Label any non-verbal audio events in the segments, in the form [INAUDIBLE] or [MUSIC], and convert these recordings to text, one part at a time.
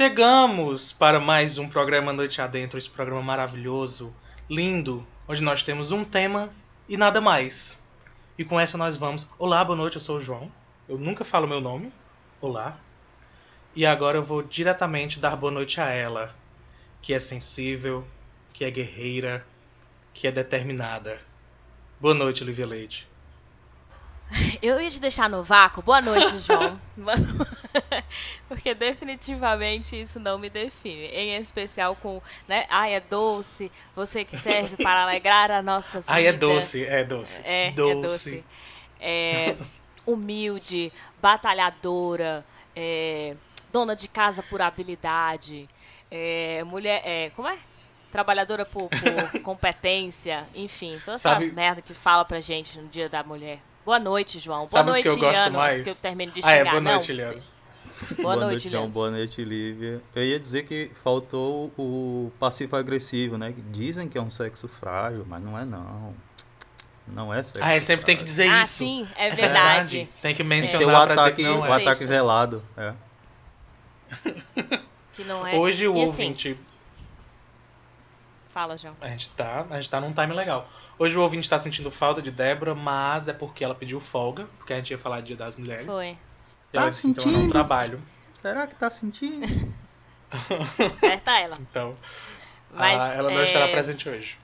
Chegamos para mais um programa Noite Adentro, esse programa maravilhoso, lindo, onde nós temos um tema e nada mais. E com essa nós vamos. Olá, boa noite, eu sou o João. Eu nunca falo meu nome. Olá. E agora eu vou diretamente dar boa noite a ela, que é sensível, que é guerreira, que é determinada. Boa noite, Olivia Leite. Eu ia te deixar no vácuo. Boa noite, João. [LAUGHS] [LAUGHS] Porque definitivamente isso não me define. Em especial com, né? Ai, é doce. Você que serve para [LAUGHS] alegrar a nossa vida. Ai, é doce, é doce. É doce. É doce. É humilde, batalhadora, é, dona de casa por habilidade, é, mulher. É, como é? Trabalhadora por, por [LAUGHS] competência, enfim, todas Sabe... essas merdas que fala pra gente no dia da mulher. Boa noite, João. Boa Sabe noite, que eu gosto mais? que eu termine de xingar. Ah, é, boa noite, Liano. Boa, boa noite, João. Boa noite, Lívia. Eu ia dizer que faltou o passivo-agressivo, né? Dizem que é um sexo frágil, mas não é não. Não é sexo Ah, é, sempre frágil. tem que dizer ah, isso. sim, é verdade. Tem que mencionar Tem o ataque, não o é. ataque velado. É. [LAUGHS] Que não é. Hoje o E assim, ouvinte... Fala, João. A gente, tá, a gente tá num time legal. Hoje o ouvinte tá sentindo falta de Débora, mas é porque ela pediu folga, porque a gente ia falar Dia das Mulheres. Foi. Tá ela disse, então eu não sentindo? trabalho. Será que tá sentindo? [LAUGHS] [LAUGHS] Certa ela. Então, Mas, ah, ela não é... estará presente hoje.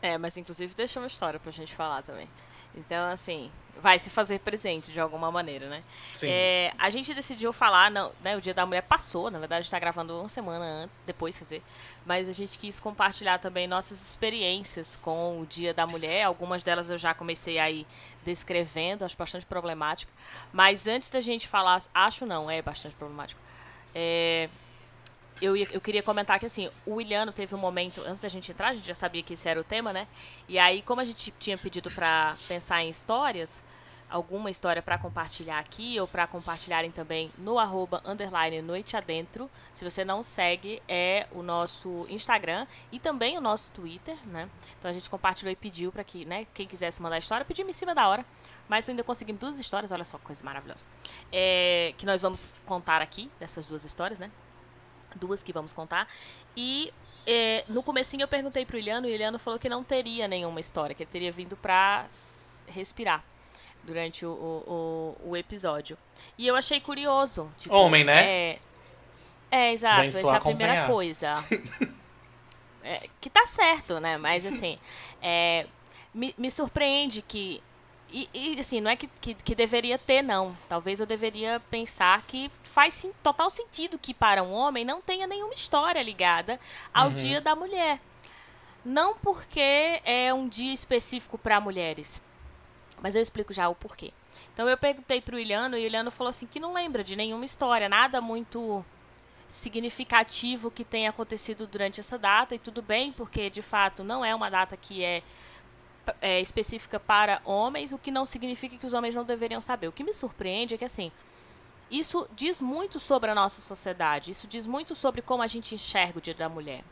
É, mas inclusive deixou uma história pra gente falar também. Então, assim, vai se fazer presente de alguma maneira, né? Sim. É, a gente decidiu falar, não, né, o Dia da Mulher passou, na verdade a gente tá gravando uma semana antes, depois, quer dizer, mas a gente quis compartilhar também nossas experiências com o Dia da Mulher, algumas delas eu já comecei aí descrevendo, acho bastante problemático, mas antes da gente falar, acho não, é bastante problemático, é, eu, eu queria comentar que assim, o Williano teve um momento, antes da gente entrar, a gente já sabia que esse era o tema, né? E aí, como a gente tinha pedido pra pensar em histórias, alguma história pra compartilhar aqui, ou pra compartilharem também no arroba underline noite adentro. Se você não segue, é o nosso Instagram e também o nosso Twitter, né? Então a gente compartilhou e pediu pra que, né, quem quisesse mandar história, pedimos em cima da hora. Mas ainda conseguimos duas histórias, olha só, coisa maravilhosa. É, que nós vamos contar aqui, dessas duas histórias, né? Duas que vamos contar. E é, no comecinho eu perguntei pro Iliano e o Iliano falou que não teria nenhuma história, que ele teria vindo pra respirar durante o, o, o- episódio. E eu achei curioso. tipo, Homem, né? É, é exato, Vem essa é a primeira coisa. [LAUGHS] É, que tá certo, né? Mas assim, é, me, me surpreende que. E, e, assim, não é que, que, que deveria ter, não. Talvez eu deveria pensar que faz sim, total sentido que para um homem não tenha nenhuma história ligada ao Uhum. Dia da Mulher. Não porque é um dia específico para mulheres. Mas eu explico já o porquê. Então eu perguntei pro Iliano e o Iliano falou assim que não lembra de nenhuma história, nada muito significativo que tenha acontecido durante essa data e tudo bem, porque de fato não é uma data que é, é específica para homens, o que não significa que os homens não deveriam saber. O que me surpreende é que assim, isso diz muito sobre a nossa sociedade, isso diz muito sobre como a gente enxerga o Dia da Mulher.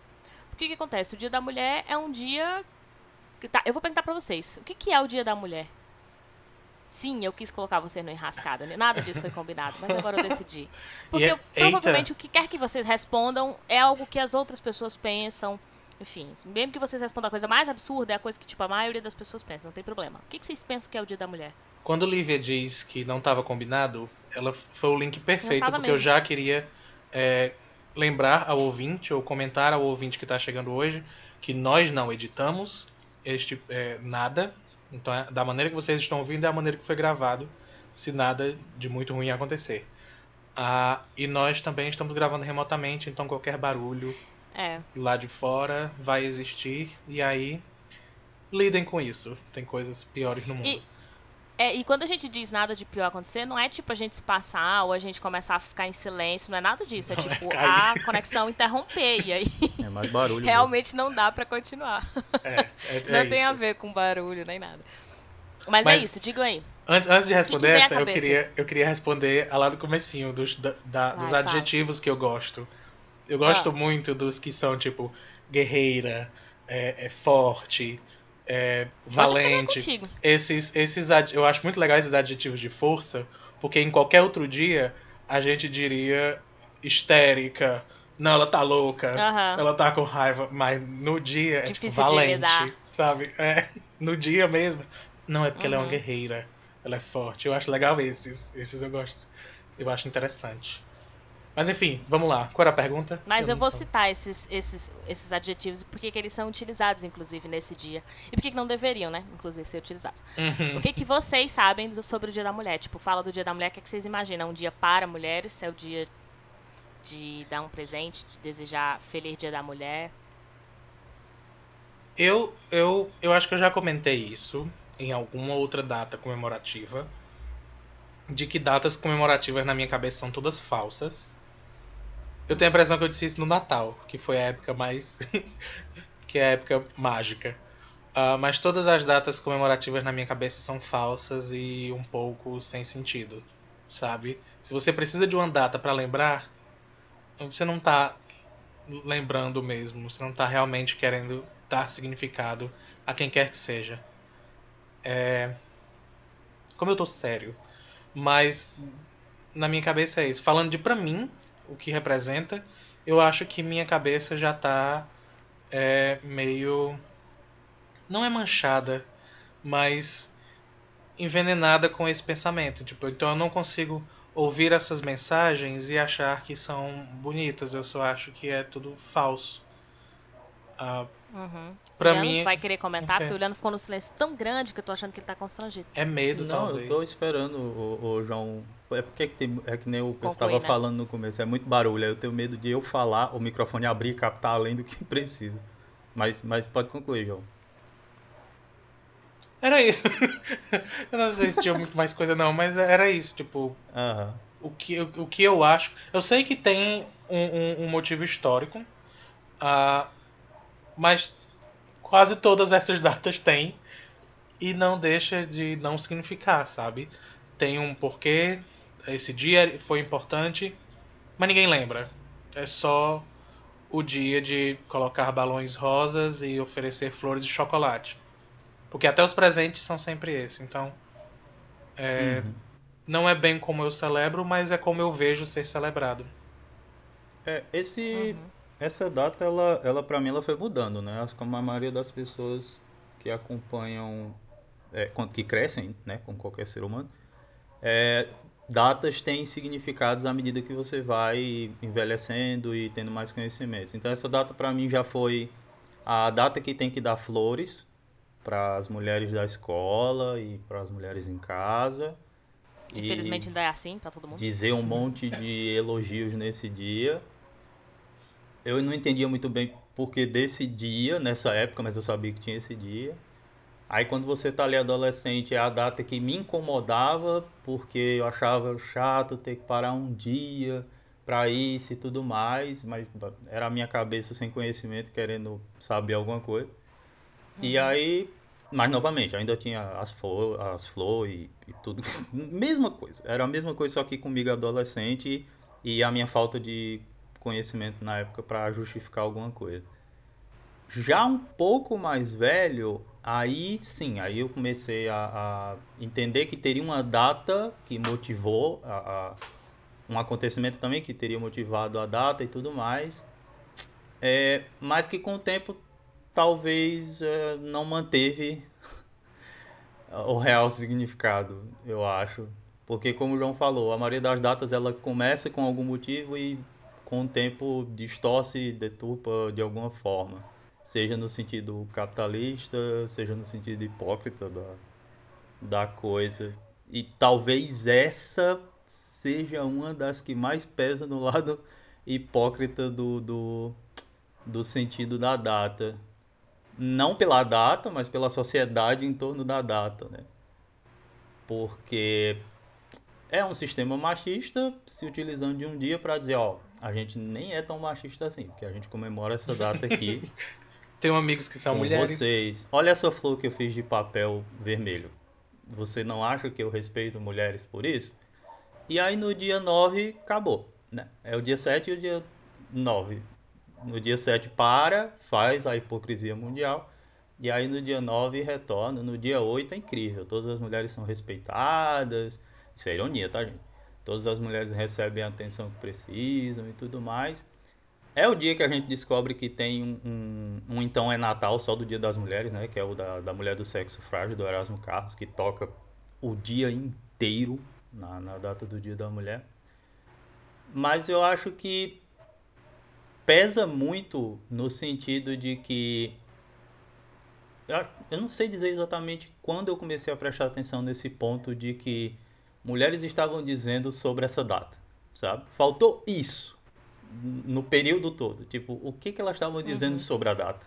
O que, que acontece? O Dia da Mulher é um dia. Tá, eu vou perguntar pra vocês: o que, que é o Dia da Mulher? Sim, eu quis colocar você no enrascada, né? nada disso foi combinado, mas agora eu decidi. [LAUGHS] Porque é- eu- provavelmente o que quer que vocês respondam é algo que as outras pessoas pensam. Enfim, mesmo que vocês respondam a coisa mais absurda, é a coisa que tipo, a maioria das pessoas pensa, não tem problema. O que, que vocês pensam que é o Dia da Mulher? Quando Lívia diz que não estava combinado, ela foi o link perfeito, porque eu mesmo. já queria é, lembrar ao ouvinte, ou comentar ao ouvinte que está chegando hoje, que nós não editamos este é, nada. Então, é- da maneira que vocês estão ouvindo, é a maneira que foi gravado, se nada de muito ruim acontecer. Ah, e nós também estamos gravando remotamente, então qualquer barulho É, lá de fora vai existir, e aí lidem com isso. Tem coisas piores no mundo. E- é, e quando a gente diz nada de pior acontecer, não é tipo a gente se passar ou a gente começar a ficar em silêncio, não é nada disso. É Não, é tipo cair. a conexão interromper. E aí É mais barulho. mesmo. realmente não dá pra continuar. É, é, [LAUGHS] não é tem isso. a ver com barulho nem nada. Mas, Mas- é isso, diga aí. Antes, antes de responder vem à essa, eu queria, eu queria responder lá do comecinho dos, da- da- dos Vai, adjetivos que eu gosto. Eu gosto Ah. muito dos que são, tipo, guerreira, é, é forte, é, valente. Esses, esses, eu acho muito legais esses adjetivos de força, porque em qualquer outro dia a gente diria histérica. Não, ela tá louca. Aham. Ela tá com raiva. Mas no dia é tipo, Difícil valente. Sabe? É, no dia mesmo. Não, é porque ela é uma Uhum. guerreira. Ela é forte. Eu acho legal esses. Esses eu gosto. Eu acho interessante. Mas enfim, vamos lá. Qual era a pergunta? Mas eu não vou tô- citar esses, esses, esses adjetivos porque que eles são utilizados, inclusive, nesse dia. E por que não deveriam, né? Inclusive, ser utilizados. Uhum. O que, que vocês sabem do- sobre o Dia da Mulher? Tipo, fala do Dia da Mulher, o que, que vocês imaginam? Um dia para mulheres? É o dia de dar um presente, de desejar feliz Dia da Mulher? Eu, eu, eu acho que eu já comentei isso em alguma outra data comemorativa. De que datas comemorativas na minha cabeça são todas falsas. Eu tenho a impressão que eu disse isso no Natal, que foi a época mais. [LAUGHS] que é a época mágica. Ah, mas todas as datas comemorativas na minha cabeça são falsas e um pouco sem sentido, sabe? Se você precisa de uma data pra lembrar, você não tá lembrando mesmo, você não tá realmente querendo dar significado a quem quer que seja. É... Como eu tô sério, mas na minha cabeça é isso. Falando de pra mim, o que representa, eu acho que minha cabeça já tá é, meio. Não é manchada, mas envenenada com esse pensamento. Tipo, então eu não consigo ouvir essas mensagens e achar que são bonitas. Eu só acho que é tudo falso. Ah, Uhum. Pra o Leandro mim- vai querer comentar, Ok. porque o Leandro ficou no silêncio tão grande que eu tô achando que ele tá constrangido. é medo, Não, talvez. eu tô esperando o, o João. É porque que tem, é que nem o que eu estava né? falando no começo, é muito barulho. Aí eu tenho medo de eu falar, o microfone abrir e captar além do que [LAUGHS] precisa. Mas, mas pode concluir, João. Era isso. [LAUGHS] eu não sei se tinha muito mais coisa, não, mas era isso. Tipo, Aham. o que, o, o que eu acho. Eu sei que tem um, um- um motivo histórico, ah, mas quase todas essas datas têm e não deixa de não significar, sabe? Tem um porquê, esse dia foi importante, mas ninguém lembra. É só o dia de colocar balões rosas e oferecer flores de chocolate. Porque até os presentes são sempre esse. Então, é, Uhum. não é bem como eu celebro, mas é como eu vejo ser celebrado. É, esse, Uhum. essa data, ela, ela para mim, ela foi mudando, né? Acho que a maioria das pessoas que acompanham, é, que crescem, né, como qualquer ser humano, é, datas têm significados à medida que você vai envelhecendo e tendo mais conhecimentos. Então, essa data para mim já foi a data que tem que dar flores para as mulheres da escola e para as mulheres em casa. E- Infelizmente ainda é assim pra todo mundo. dizer um monte de elogios nesse dia. Eu não entendia muito bem porque desse dia, nessa época, mas eu sabia que tinha esse dia. Aí quando você tá ali adolescente, é a data que me incomodava, porque eu achava chato ter que parar um dia pra isso e tudo mais, mas era a minha cabeça sem conhecimento, querendo saber alguma coisa. E aí, mas novamente, ainda tinha as flores, as flores e, e tudo. [LAUGHS] mesma coisa. Era a mesma coisa, só que comigo adolescente e a minha falta de conhecimento na época para justificar alguma coisa. Já um pouco mais velho, aí sim, aí eu comecei a, a entender que teria uma data que motivou a, a- um acontecimento também que teria motivado a data e tudo mais. É, mas que com o tempo talvez é, não manteve [LAUGHS] o real significado, eu acho. Porque como o João falou, a maioria das datas ela começa com algum motivo e com o tempo distorce, deturpa de alguma forma. Seja no sentido capitalista, seja no sentido hipócrita da, da coisa. E talvez essa seja uma das que mais pesa no lado hipócrita do, do, do sentido da data. Não pela data, mas pela sociedade em torno da data, né? Porque é um sistema machista se utilizando de um dia para dizer, ó, a gente nem é tão machista assim, porque a gente comemora essa data aqui [LAUGHS] Tenho amigos que são com mulheres. vocês. Olha essa flor que eu fiz de papel vermelho. Você não acha que eu respeito mulheres por isso? E aí no dia 9 acabou, né? É o dia 7 e o dia 9. No dia 7 para, faz a hipocrisia mundial. E aí no dia 9 retorna. No dia 8 é incrível. Todas as mulheres são respeitadas. Isso é ironia, tá, gente? todas as mulheres recebem a atenção que precisam e tudo mais. É o dia que a gente descobre que tem um, um, um, Então é Natal só do Dia das Mulheres, né? Que é o da, da Mulher do Sexo Frágil, do Erasmo Carlos, que toca o dia inteiro na, na data do Dia da Mulher. Mas eu acho que pesa muito no sentido de que. Eu não sei dizer exatamente quando eu comecei a prestar atenção nesse ponto de que mulheres estavam dizendo sobre essa data, sabe? Faltou isso no período todo. Tipo, o que, que elas estavam dizendo uhum. sobre a data.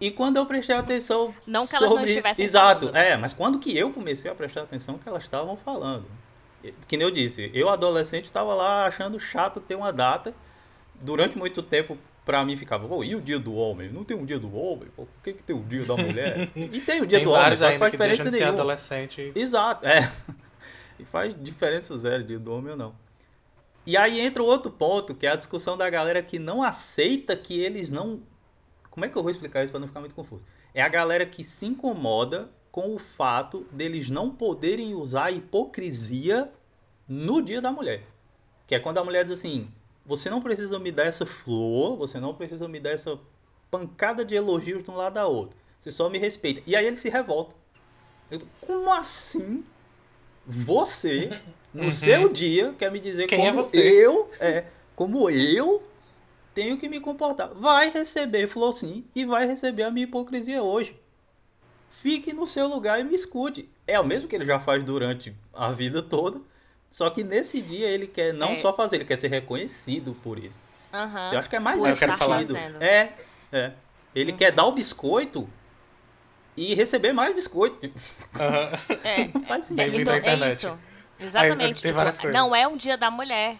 E quando eu prestei atenção não que sobre elas não estivessem exato, falando. é, mas quando que eu comecei a prestar atenção que elas estavam falando. Que nem eu disse, eu adolescente estava lá achando chato ter uma data. Durante muito tempo para mim ficava, pô, e o dia do homem? Não tem um dia do homem? Pô, por que, que tem o dia da mulher? [LAUGHS] E tem o dia tem do homem, só que faz diferença nenhuma. adolescente. Exato, é. [LAUGHS] E faz diferença zero dia do homem ou não. E aí entra outro ponto, que é a discussão da galera que não aceita que eles não. Como é que eu vou explicar isso para não ficar muito confuso? É a galera que se incomoda com o fato deles não poderem usar a hipocrisia no dia da mulher. Que é quando a mulher diz assim: você não precisa me dar essa flor, você não precisa me dar essa pancada de elogios de um lado a outro. Você só me respeita. E aí ele se revolta. Eu, como assim você no uhum. seu dia, quer me dizer Quem é como é eu, é, como eu tenho que me comportar. Vai receber flor sim e vai receber a minha hipocrisia hoje. Fique no seu lugar e me escute. É o mesmo que ele já faz durante a vida toda, só que nesse dia ele quer não é. só fazer, ele quer ser reconhecido por isso. Uhum. Eu acho que é mais nesse sentido. É, é. Ele uhum. quer dar o biscoito e receber mais biscoito. Uhum. É, faz sentido. Então, é isso. Exatamente. Tipo, não é um dia da mulher.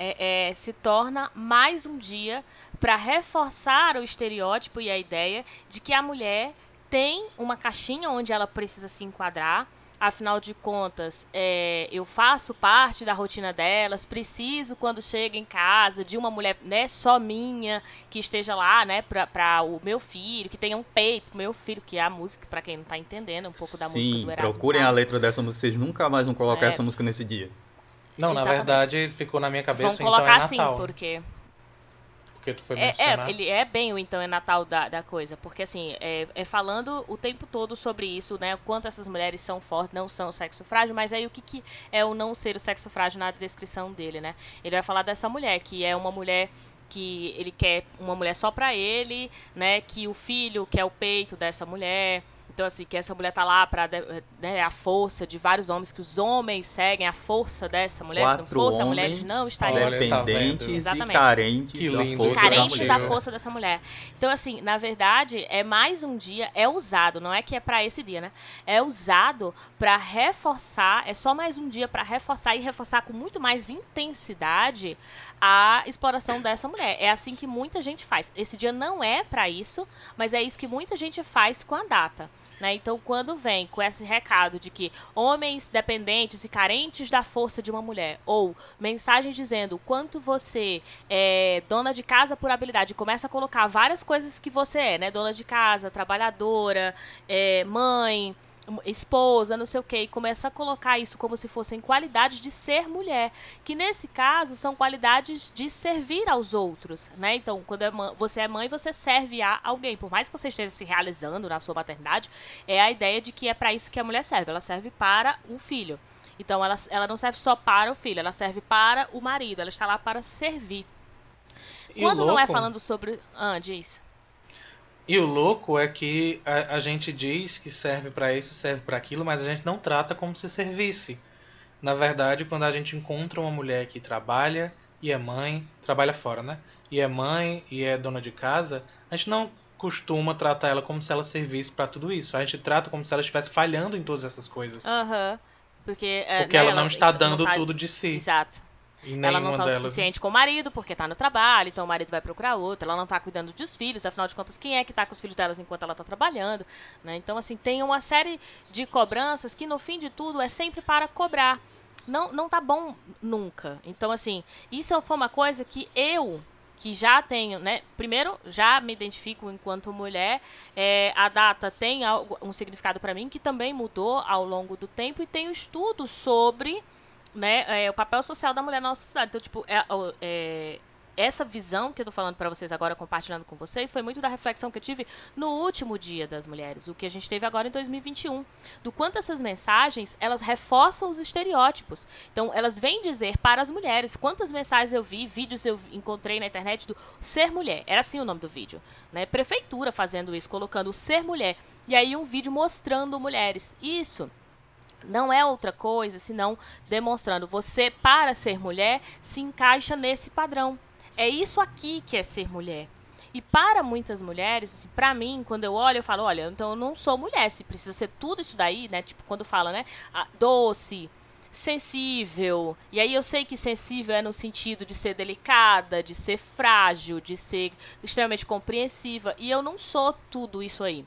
É, é, se torna mais um dia para reforçar o estereótipo e a ideia de que a mulher tem uma caixinha onde ela precisa se enquadrar. Afinal de contas, é, eu faço parte da rotina delas, preciso, quando chega em casa, de uma mulher né, só minha, que esteja lá, né, para o meu filho, que tenha um peito pro meu filho, que é a música, para quem não tá entendendo, um pouco da Sim, música do Erasmo procurem Carlos. a letra dessa música, vocês nunca mais vão colocar é. essa música nesse dia. Não, Exatamente. na verdade, ficou na minha cabeça, Vamos colocar então é Natal. assim, porque porque tu foi é, é, ele é bem o então é Natal da, da coisa, porque assim, é, é, falando o tempo todo sobre isso, né? Quanto essas mulheres são fortes, não são sexo frágil, mas aí o que, que é o não ser o sexo frágil na descrição dele, né? Ele vai falar dessa mulher, que é uma mulher que ele quer uma mulher só pra ele, né? Que o filho quer o peito dessa mulher, então, assim, que essa mulher tá lá para né, a força de vários homens, que os homens seguem a força dessa mulher, Quatro se não fosse a mulher, eles não estariam... Dependentes tá e carentes que lindo, da força carentes da, da força dessa mulher. Então, assim, na verdade, é mais um dia, é usado, não é que é para esse dia, né? É usado para reforçar, é só mais um dia para reforçar e reforçar com muito mais intensidade a exploração dessa mulher. É assim que muita gente faz. Esse dia não é para isso, mas é isso que muita gente faz com a data. Né? Então, quando vem com esse recado de que homens dependentes e carentes da força de uma mulher, ou mensagem dizendo quanto você é dona de casa por habilidade, começa a colocar várias coisas que você é, né? Dona de casa, trabalhadora, é, mãe, esposa, não sei o que, e começa a colocar isso como se fossem qualidades de ser mulher, que nesse caso são qualidades de servir aos outros, né? Então, quando é você é mãe, você serve a alguém, por mais que você esteja se realizando na sua maternidade, é a ideia de que é para isso que a mulher serve, ela serve para o filho. Então, ela, ela não serve só para o filho, ela serve para o marido, ela está lá para servir. E Quando não é falando sobre. Ah, diz. E o louco é que a, a gente diz que serve para isso, serve para aquilo, mas a gente não trata como se servisse. Na verdade, quando a gente encontra uma mulher que trabalha e é mãe, trabalha fora, né? E é mãe e é dona de casa, a gente não costuma tratar ela como se ela servisse para tudo isso. A gente trata como se ela estivesse falhando em todas essas coisas. Aham. Uhum. Porque, é, Porque né, ela, ela, não está dando não tá... tudo de si. Exato ela não está o suficiente com o marido, porque está no trabalho, então o marido vai procurar outro. Ela não está cuidando dos filhos, afinal de contas, quem é que está com os filhos delas enquanto ela está trabalhando? Né? Então, assim, tem uma série de cobranças que, no fim de tudo, é sempre para cobrar. Não, não tá bom nunca. Então, assim, isso foi uma coisa que eu, que já tenho, né? Primeiro, já me identifico enquanto mulher. É, a data tem algo, um significado para mim que também mudou ao longo do tempo e tenho estudos sobre né, é, o papel social da mulher na nossa sociedade. Então, tipo, é, é, essa visão que eu tô falando para vocês agora, compartilhando com vocês, foi muito da reflexão que eu tive no último Dia das Mulheres, o que a gente teve agora em 2021, do quanto essas mensagens, elas reforçam os estereótipos. Então, elas vêm dizer para as mulheres, quantas mensagens eu vi, vídeos eu encontrei na internet do ser mulher, era assim o nome do vídeo, né? Prefeitura fazendo isso, colocando o ser mulher, e aí um vídeo mostrando mulheres. Isso não é outra coisa senão demonstrando você para ser mulher se encaixa nesse padrão é isso aqui que é ser mulher. E para muitas mulheres, assim, para mim, quando eu olho, eu falo, olha, então eu não sou mulher, se precisa ser tudo isso daí, né? Tipo, quando fala, né? doce, sensível. E aí eu sei que sensível é no sentido de ser delicada, de ser frágil, de ser extremamente compreensiva. E eu não sou tudo isso aí.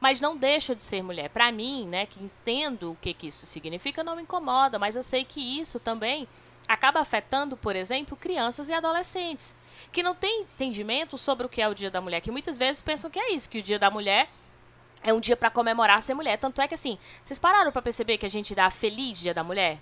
Mas não deixo de ser mulher. Para mim, né, que entendo o que, que isso significa, não me incomoda. Mas eu sei que isso também acaba afetando, por exemplo, crianças e adolescentes que não têm entendimento sobre o que é o Dia da Mulher, que muitas vezes pensam que é isso, que o Dia da Mulher é um dia para comemorar ser mulher. Tanto é que assim, vocês pararam para perceber que a gente dá feliz Dia da Mulher?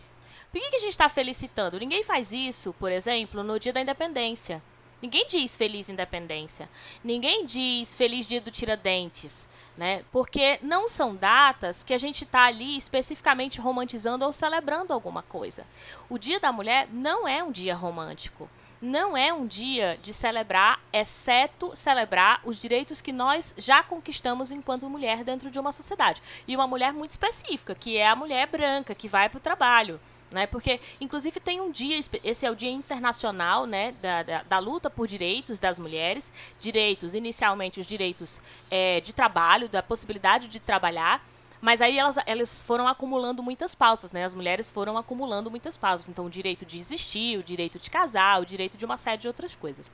Por que, que a gente está felicitando? Ninguém faz isso, por exemplo, no Dia da Independência. Ninguém diz feliz independência. Ninguém diz feliz dia do Tiradentes, né? Porque não são datas que a gente está ali especificamente romantizando ou celebrando alguma coisa. O Dia da Mulher não é um dia romântico. Não é um dia de celebrar, exceto celebrar os direitos que nós já conquistamos enquanto mulher dentro de uma sociedade. E uma mulher muito específica, que é a mulher branca, que vai para o trabalho né? Porque, inclusive, tem um dia, esse é o Dia Internacional né, da, da, da luta por direitos das mulheres, direitos, inicialmente os direitos é, de trabalho, da possibilidade de trabalhar, mas aí elas, elas foram acumulando muitas pautas, né? As mulheres foram acumulando muitas pautas. Então, o direito de existir, o direito de casar, o direito de uma série de outras coisas.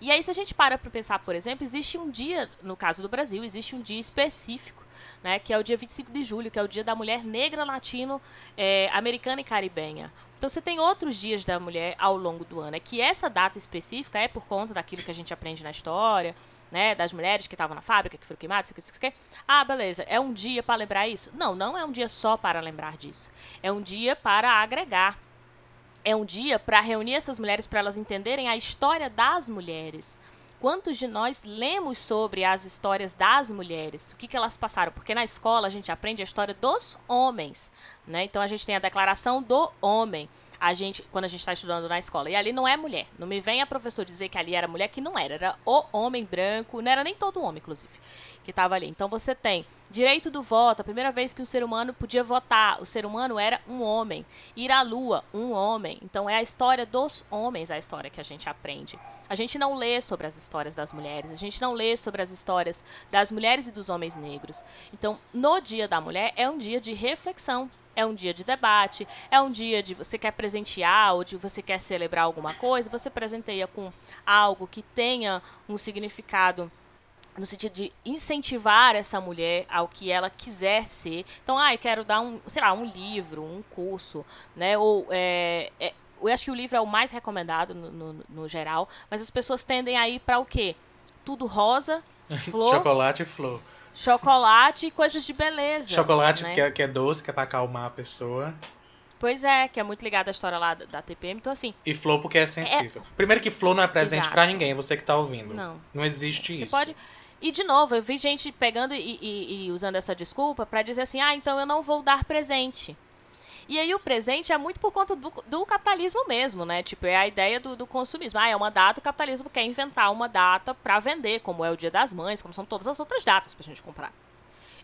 E aí, se a gente para para pensar, por exemplo, existe um dia, no caso do Brasil, existe um dia específico né, que é o dia 25 de julho, que é o dia da mulher negra latino, é, americana e caribenha. Então você tem outros dias da mulher ao longo do ano. É que essa data específica é por conta daquilo que a gente aprende na história, né, das mulheres que estavam na fábrica, que foram queimadas, isso, isso, isso, Ah, beleza, é um dia para lembrar isso? Não, não é um dia só para lembrar disso. É um dia para agregar. É um dia para reunir essas mulheres para elas entenderem a história das mulheres. Quantos de nós lemos sobre as histórias das mulheres? O que, que elas passaram? Porque na escola a gente aprende a história dos homens. Né? Então a gente tem a declaração do homem. A gente, quando a gente está estudando na escola. E ali não é mulher. Não me venha professor dizer que ali era mulher, que não era. Era o homem branco. Não era nem todo homem, inclusive que estava ali. Então você tem direito do voto, a primeira vez que um ser humano podia votar, o ser humano era um homem. Ir à lua, um homem. Então é a história dos homens, a história que a gente aprende. A gente não lê sobre as histórias das mulheres, a gente não lê sobre as histórias das mulheres e dos homens negros. Então, no Dia da Mulher é um dia de reflexão, é um dia de debate, é um dia de você quer presentear ou de você quer celebrar alguma coisa, você presenteia com algo que tenha um significado no sentido de incentivar essa mulher ao que ela quiser ser. Então, ah, eu quero dar um, sei lá, um livro, um curso, né? Ou é, é, eu acho que o livro é o mais recomendado no, no, no geral, mas as pessoas tendem a ir para o quê? Tudo rosa, [LAUGHS] flor. Chocolate e flor. Chocolate e coisas de beleza. Chocolate né? que, é, que é doce, que é pra acalmar a pessoa. Pois é, que é muito ligado à história lá da, da TPM, então assim. E flor porque é sensível. É... Primeiro que flor não é presente para ninguém, você que tá ouvindo. Não. Não existe você isso. Pode e, de novo, eu vi gente pegando e, e, e usando essa desculpa para dizer assim: ah, então eu não vou dar presente. E aí o presente é muito por conta do, do capitalismo mesmo, né? Tipo, é a ideia do, do, consumismo. Ah, é uma data, o capitalismo quer inventar uma data para vender, como é o Dia das Mães, como são todas as outras datas pra gente comprar.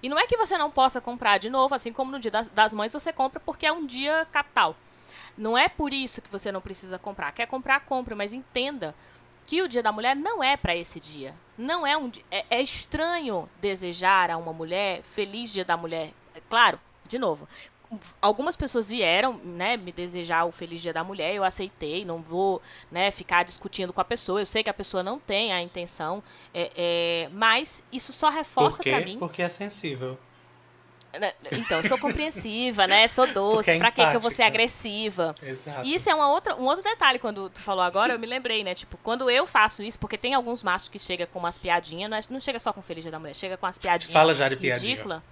E não é que você não possa comprar de novo, assim como no Dia das, Mães você compra porque é um dia capital. Não é por isso que você não precisa comprar. Quer comprar, compra, mas entenda que o Dia da Mulher não é para esse dia. Não é um é, é estranho desejar a uma mulher feliz Dia da Mulher. É claro, de novo, algumas pessoas vieram, né, me desejar o feliz dia da mulher, eu aceitei, não vou, né, ficar discutindo com a pessoa. Eu sei que a pessoa não tem a intenção, é, é, mas isso só reforça para mim. Porque é sensível. Né, então, eu sou compreensiva, né? Sou doce. É pra que eu vou ser agressiva? Exato. E isso é uma outra, um outro detalhe, quando tu falou agora, eu me lembrei, né? Tipo, quando eu faço isso, porque tem alguns machos que chegam com umas piadinhas, não, é, não chega só com Feliz Dia da Mulher, chega com as piadinhas Fala já de piadinha. ridícula.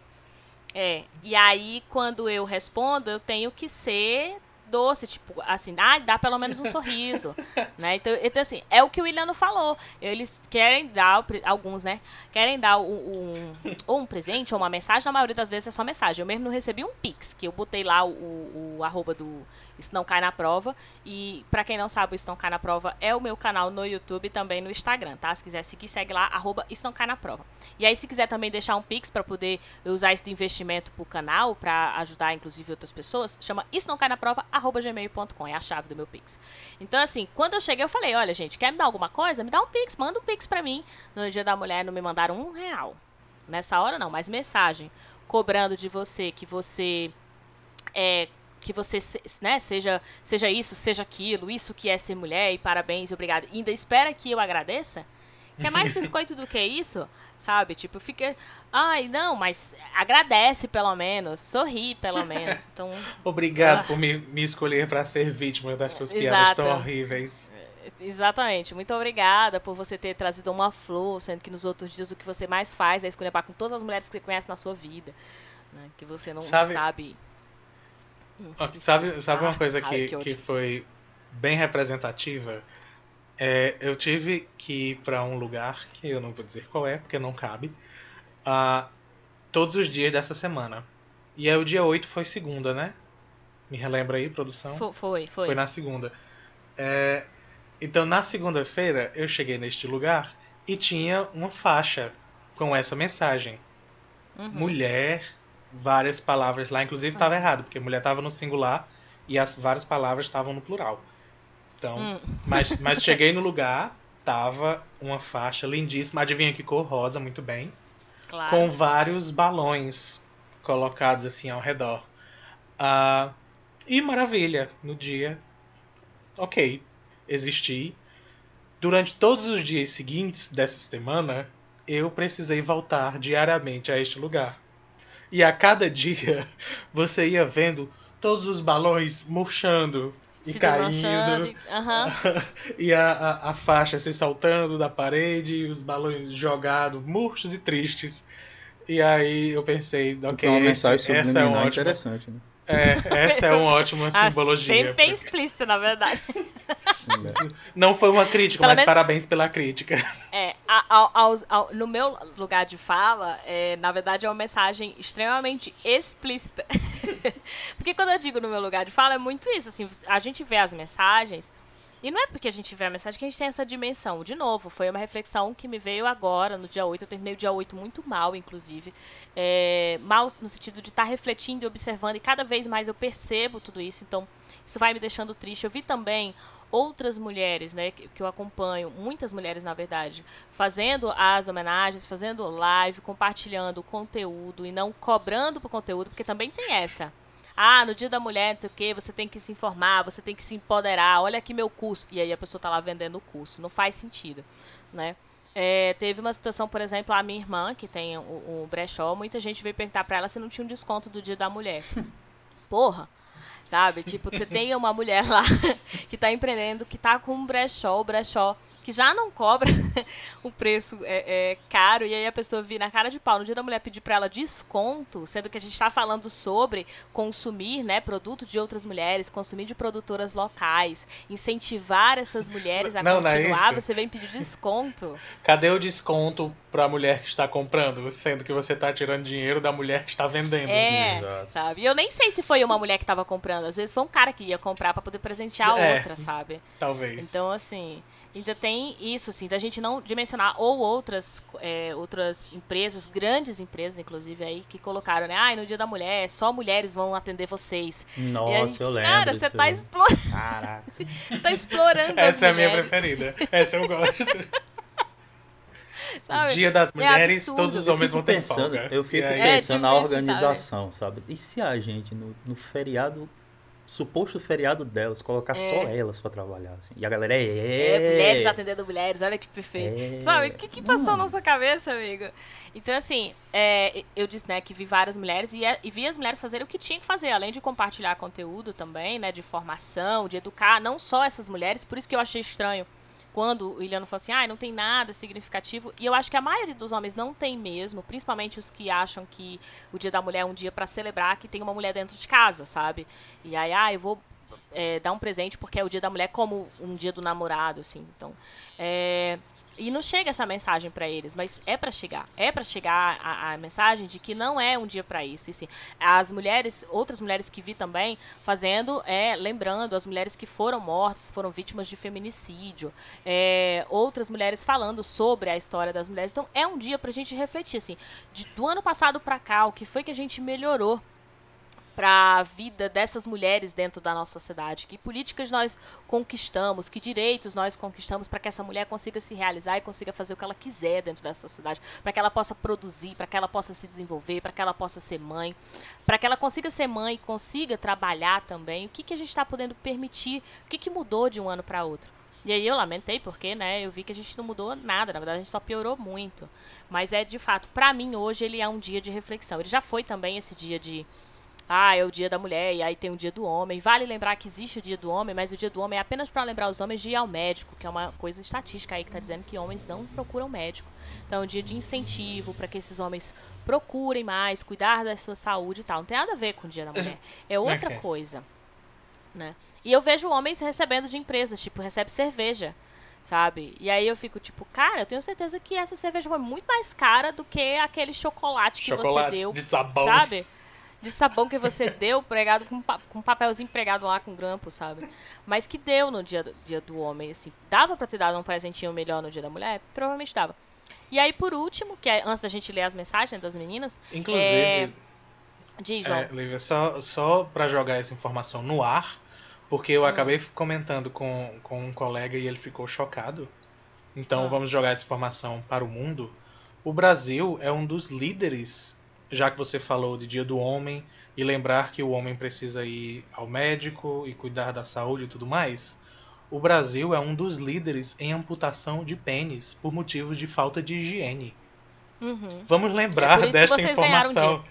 É. E aí, quando eu respondo, eu tenho que ser doce, tipo, assim, ah, dá pelo menos um sorriso, [LAUGHS] né? Então, então, assim, é o que o Williano falou. Eles querem dar, alguns, né? Querem dar um, um, ou um presente ou uma mensagem, na maioria das vezes é só mensagem. Eu mesmo não recebi um pix, que eu botei lá o, o, o arroba do isso Não Cai na Prova. E para quem não sabe, Isso Não Cai na Prova é o meu canal no YouTube e também no Instagram, tá? Se quiser seguir, segue lá, arroba Isso Não Cai na Prova. E aí, se quiser também deixar um Pix para poder usar esse investimento pro canal, para ajudar, inclusive, outras pessoas, chama Isso Não Cai na Prova, arroba gmail.com. É a chave do meu Pix. Então, assim, quando eu cheguei, eu falei, olha, gente, quer me dar alguma coisa? Me dá um Pix, manda um Pix para mim. No Dia da Mulher não me mandaram um real. Nessa hora não, mas mensagem cobrando de você que você é, que você né, seja, seja isso, seja aquilo, isso que é ser mulher, e parabéns, obrigado. E ainda espera que eu agradeça? Quer mais [LAUGHS] biscoito do que isso? Sabe? Tipo, fica. Ai, não, mas agradece pelo menos, sorri pelo [LAUGHS] menos. Então. Obrigado ah. por me, me escolher para ser vítima das suas Exato. piadas tão horríveis. Exatamente. Muito obrigada por você ter trazido uma flor, sendo que nos outros dias o que você mais faz é escolher com todas as mulheres que você conhece na sua vida. Né? Que você não sabe, sabe Sabe, sabe uma coisa que, que foi bem representativa? É, eu tive que ir para um lugar que eu não vou dizer qual é, porque não cabe, uh, todos os dias dessa semana. E aí o dia 8 foi segunda, né? Me relembra aí, produção? Foi, foi. Foi na segunda. É, então, na segunda-feira, eu cheguei neste lugar e tinha uma faixa com essa mensagem: uhum. Mulher várias palavras lá, inclusive estava errado, porque mulher estava no singular e as várias palavras estavam no plural. Então, hum. mas, mas [LAUGHS] cheguei no lugar, tava uma faixa lindíssima, adivinha que cor rosa, muito bem. Claro. Com vários balões colocados assim ao redor. Uh, e maravilha, no dia, ok, existi. Durante todos os dias seguintes dessa semana, eu precisei voltar diariamente a este lugar. E a cada dia [LAUGHS] você ia vendo todos os balões murchando e se caindo. Uhum. [LAUGHS] e a, a, a, faixa se saltando da parede, e os balões jogados, murchos e tristes. E aí eu pensei, ok, uma mensagem essa é uma interessante, né? É, essa é uma ótima [LAUGHS] ah, simbologia. Bem, bem explícita, na verdade. Não foi uma crítica, Pelo mas menos... parabéns pela crítica. É, ao, ao, no meu lugar de fala, é, na verdade é uma mensagem extremamente explícita. [LAUGHS] Porque quando eu digo no meu lugar de fala, é muito isso, assim, a gente vê as mensagens e não é porque a gente vê a mensagem que a gente tem essa dimensão. De novo, foi uma reflexão que me veio agora, no dia 8. Eu terminei o dia 8 muito mal, inclusive. É, mal no sentido de estar tá refletindo e observando, e cada vez mais eu percebo tudo isso. Então, isso vai me deixando triste. Eu vi também outras mulheres, né, que, que eu acompanho, muitas mulheres, na verdade, fazendo as homenagens, fazendo live, compartilhando o conteúdo e não cobrando por conteúdo, porque também tem essa ah, no dia da mulher, não sei o quê, você tem que se informar, você tem que se empoderar, olha aqui meu curso. E aí a pessoa está lá vendendo o curso. Não faz sentido, né? É, teve uma situação, por exemplo, a minha irmã, que tem o, o brechó, muita gente veio perguntar para ela se não tinha um desconto do dia da mulher. [LAUGHS] Porra! Sabe? Tipo, você tem uma mulher lá [LAUGHS] que está empreendendo, que está com um brechó, o brechó que já não cobra [LAUGHS] o preço é, é, caro, e aí a pessoa vir na cara de pau no dia da mulher pedir para ela desconto, sendo que a gente está falando sobre consumir né, produto de outras mulheres, consumir de produtoras locais, incentivar essas mulheres a não, continuar, não é você vem pedir desconto. Cadê o desconto para a mulher que está comprando, sendo que você está tirando dinheiro da mulher que está vendendo? É, Exato. sabe? E eu nem sei se foi uma mulher que estava comprando, às vezes foi um cara que ia comprar para poder presentear a é, outra, sabe? Talvez. Então, assim, ainda tem isso, assim, da gente não dimensionar, ou outras, é, outras empresas, grandes empresas, inclusive, aí, que colocaram, né? Ah, no dia da mulher, só mulheres vão atender vocês. Nossa, gente, eu lembro. Cara, [LAUGHS] você tá explorando. Caraca. você tá explorando. Essa é a minha preferida. Essa eu gosto. [LAUGHS] Sabe? Dia das é Mulheres, é todos os homens vão ter pensando, folga. Eu fico pensando é, na organização, sabe? sabe? E se a gente, no, no feriado suposto feriado delas, colocar é. só elas para trabalhar. Assim. E a galera é. É, mulheres atendendo mulheres, olha que perfeito. É. Sabe, o que, que passou na sua cabeça, amigo? Então, assim, é, eu disse, né, que vi várias mulheres e, e, vi as mulheres fazerem o que tinham que fazer, além de compartilhar conteúdo também, né, de formação, de educar não só essas mulheres, por isso que eu achei estranho quando o Iliano falou assim, ah, não tem nada significativo, e eu acho que a maioria dos homens não tem mesmo, principalmente os que acham que o Dia da Mulher é um dia para celebrar que tem uma mulher dentro de casa, sabe? E aí, ah, eu vou é, dar um presente porque é o dia da mulher como um dia do namorado, assim. Então, é, e não chega essa mensagem para eles, mas é para chegar. É para chegar a, a, mensagem de que não é um dia para isso. E sim, as mulheres, outras mulheres que vi também fazendo, é lembrando as mulheres que foram mortas, foram vítimas de feminicídio, é, outras mulheres falando sobre a história das mulheres. Então é um dia para a gente refletir assim, de, do ano passado para cá, o que foi que a gente melhorou para a vida dessas mulheres dentro da nossa sociedade, que políticas nós conquistamos, que direitos nós conquistamos para que essa mulher consiga se realizar e consiga fazer o que ela quiser dentro dessa sociedade, para que ela possa produzir, para que ela possa se desenvolver, para que ela possa ser mãe, para que ela consiga ser mãe consiga trabalhar também. O que, que a gente está podendo permitir? O que, que mudou de um ano para outro? E aí eu lamentei porque, né, eu vi que a gente não mudou nada, na verdade a gente só piorou muito. Mas é de fato, para mim hoje ele é um dia de reflexão. Ele já foi também esse dia de ah, é o dia da mulher e aí tem o dia do homem. Vale lembrar que existe o dia do homem, mas o dia do homem é apenas para lembrar os homens de ir ao médico, que é uma coisa estatística aí que está dizendo que homens não procuram médico. Então é um dia de incentivo para que esses homens procurem mais, cuidar da sua saúde e tal. Não tem nada a ver com o dia da mulher. É [LAUGHS] outra okay. coisa. Né? E eu vejo homens recebendo de empresas, tipo, recebe cerveja sabe? E aí eu fico tipo, cara, eu tenho certeza que essa cerveja foi muito mais cara do que aquele chocolate que chocolate você deu, de sabão. sabe? De sabão que você deu, pregado com, com um papelzinho pregado lá com grampo, sabe? Mas que deu no dia do, dia do homem, assim. Dava pra ter dado um presentinho melhor no dia da mulher? Provavelmente dava. E aí, por último, que é antes da gente ler as mensagens das meninas. Inclusive. É... Diz, João. É, Lívia, só, só pra jogar essa informação no ar, porque eu hum. acabei comentando com, com um colega e ele ficou chocado. Então hum. vamos jogar essa informação para o mundo. O Brasil é um dos líderes já que você falou de Dia do Homem, e lembrar que o homem precisa ir ao médico e cuidar da saúde e tudo mais, o Brasil é um dos líderes em amputação de pênis por motivos de falta de higiene. Uhum. Vamos lembrar é dessa informação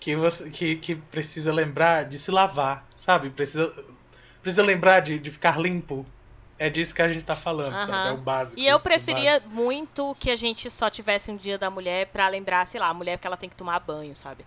que, você, que, que precisa lembrar de se lavar, sabe? Precisa, precisa lembrar de, de ficar limpo é disso que a gente tá falando, uhum. sabe? É o básico. E eu preferia muito que a gente só tivesse um dia da mulher para lembrar, sei lá, a mulher que ela tem que tomar banho, sabe?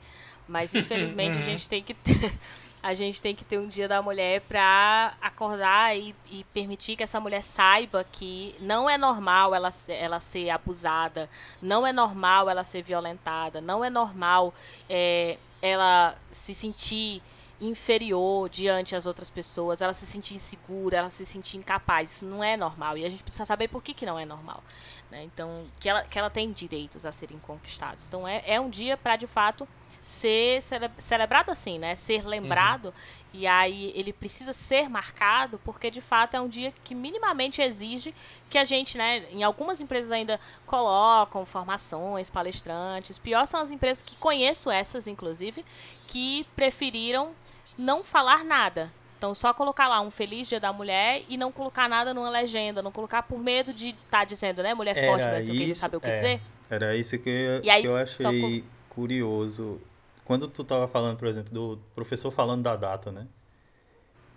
Mas [LAUGHS] infelizmente a uhum. gente tem que ter, [LAUGHS] a gente tem que ter um dia da mulher para acordar e, e, permitir que essa mulher saiba que não é normal ela, ela ser abusada, não é normal ela ser violentada, não é normal é, ela se sentir inferior diante as outras pessoas, ela se sentir insegura, ela se sentir incapaz. Isso não é normal. E a gente precisa saber por que, que não é normal. Né? Então, que ela, que ela tem direitos a serem conquistados. Então, é, é um dia para, de fato, ser cele celebrado assim, né? Ser lembrado. Uhum. E aí ele precisa ser marcado porque de fato é um dia que minimamente exige que a gente, né, em algumas empresas ainda colocam formações, palestrantes. Pior são as empresas que conheço essas inclusive, que preferiram não falar nada. Então, só colocar lá um Feliz Dia da Mulher e não colocar nada numa legenda, não colocar por medo de estar tá dizendo, né, mulher era forte, mas isso, sabe o que é, dizer. Era isso que, eu, aí, que eu achei curioso. Quando tu tava falando, por exemplo, do professor falando da data, né?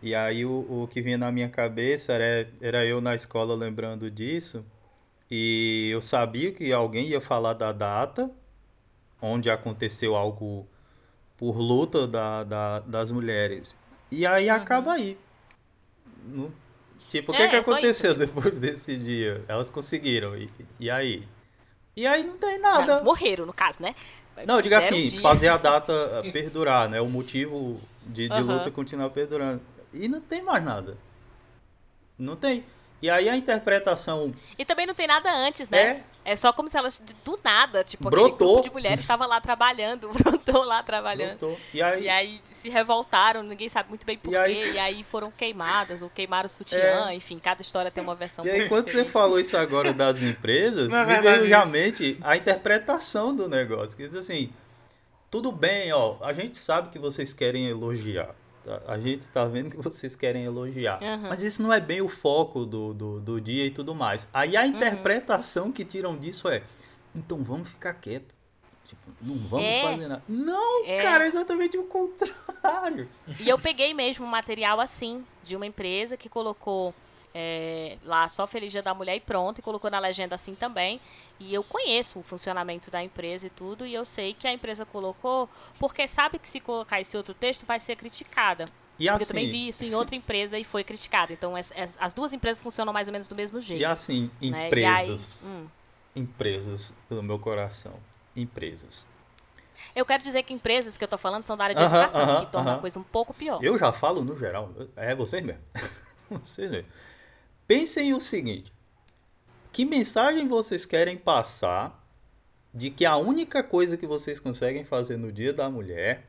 E aí o, o que vinha na minha cabeça era, era eu na escola lembrando disso. E eu sabia que alguém ia falar da data, onde aconteceu algo por luta da, da, das mulheres. E aí uhum. acaba aí. No, tipo, o que, é, que aconteceu isso, tipo... depois [LAUGHS] desse dia? Elas conseguiram. E, e aí? E aí não tem nada. Elas morreram, no caso, né? Não, diga assim, um fazer a data [LAUGHS] perdurar, né? O motivo de, de uhum. luta continuar perdurando. E não tem mais nada. Não tem. E aí a interpretação. E também não tem nada antes, né? É, é só como se elas, do nada, tipo, brotou. de mulheres estava lá trabalhando, [LAUGHS] brotou lá trabalhando. Brotou. E, aí... e aí se revoltaram, ninguém sabe muito bem porquê, e, aí... e aí foram queimadas, ou queimaram o sutiã, é. enfim, cada história tem uma versão E aí, quando diferente. você falou isso agora das empresas, [LAUGHS] Não, me veio realmente a interpretação do negócio. Que diz assim, tudo bem, ó, a gente sabe que vocês querem elogiar. A gente tá vendo que vocês querem elogiar. Uhum. Mas isso não é bem o foco do, do, do dia e tudo mais. Aí a uhum. interpretação uhum. que tiram disso é: então vamos ficar quieto. Tipo, não vamos é. fazer nada. Não, é. cara, é exatamente o contrário. E eu peguei mesmo um material assim, de uma empresa que colocou é, lá só Feliz Dia da Mulher e pronto, e colocou na legenda assim também. E eu conheço o funcionamento da empresa e tudo, e eu sei que a empresa colocou, porque sabe que se colocar esse outro texto vai ser criticada. E assim, eu também vi isso em outra empresa e foi criticado. Então, as, as duas empresas funcionam mais ou menos do mesmo jeito. E assim, né? empresas. E aí, hum. Empresas do meu coração. Empresas. Eu quero dizer que empresas que eu tô falando são da área de Aham, educação, aham, que torna aham. a coisa um pouco pior. Eu já falo no geral. É vocês mesmo. [LAUGHS] vocês mesmo. Pensem o seguinte: que mensagem vocês querem passar de que a única coisa que vocês conseguem fazer no Dia da Mulher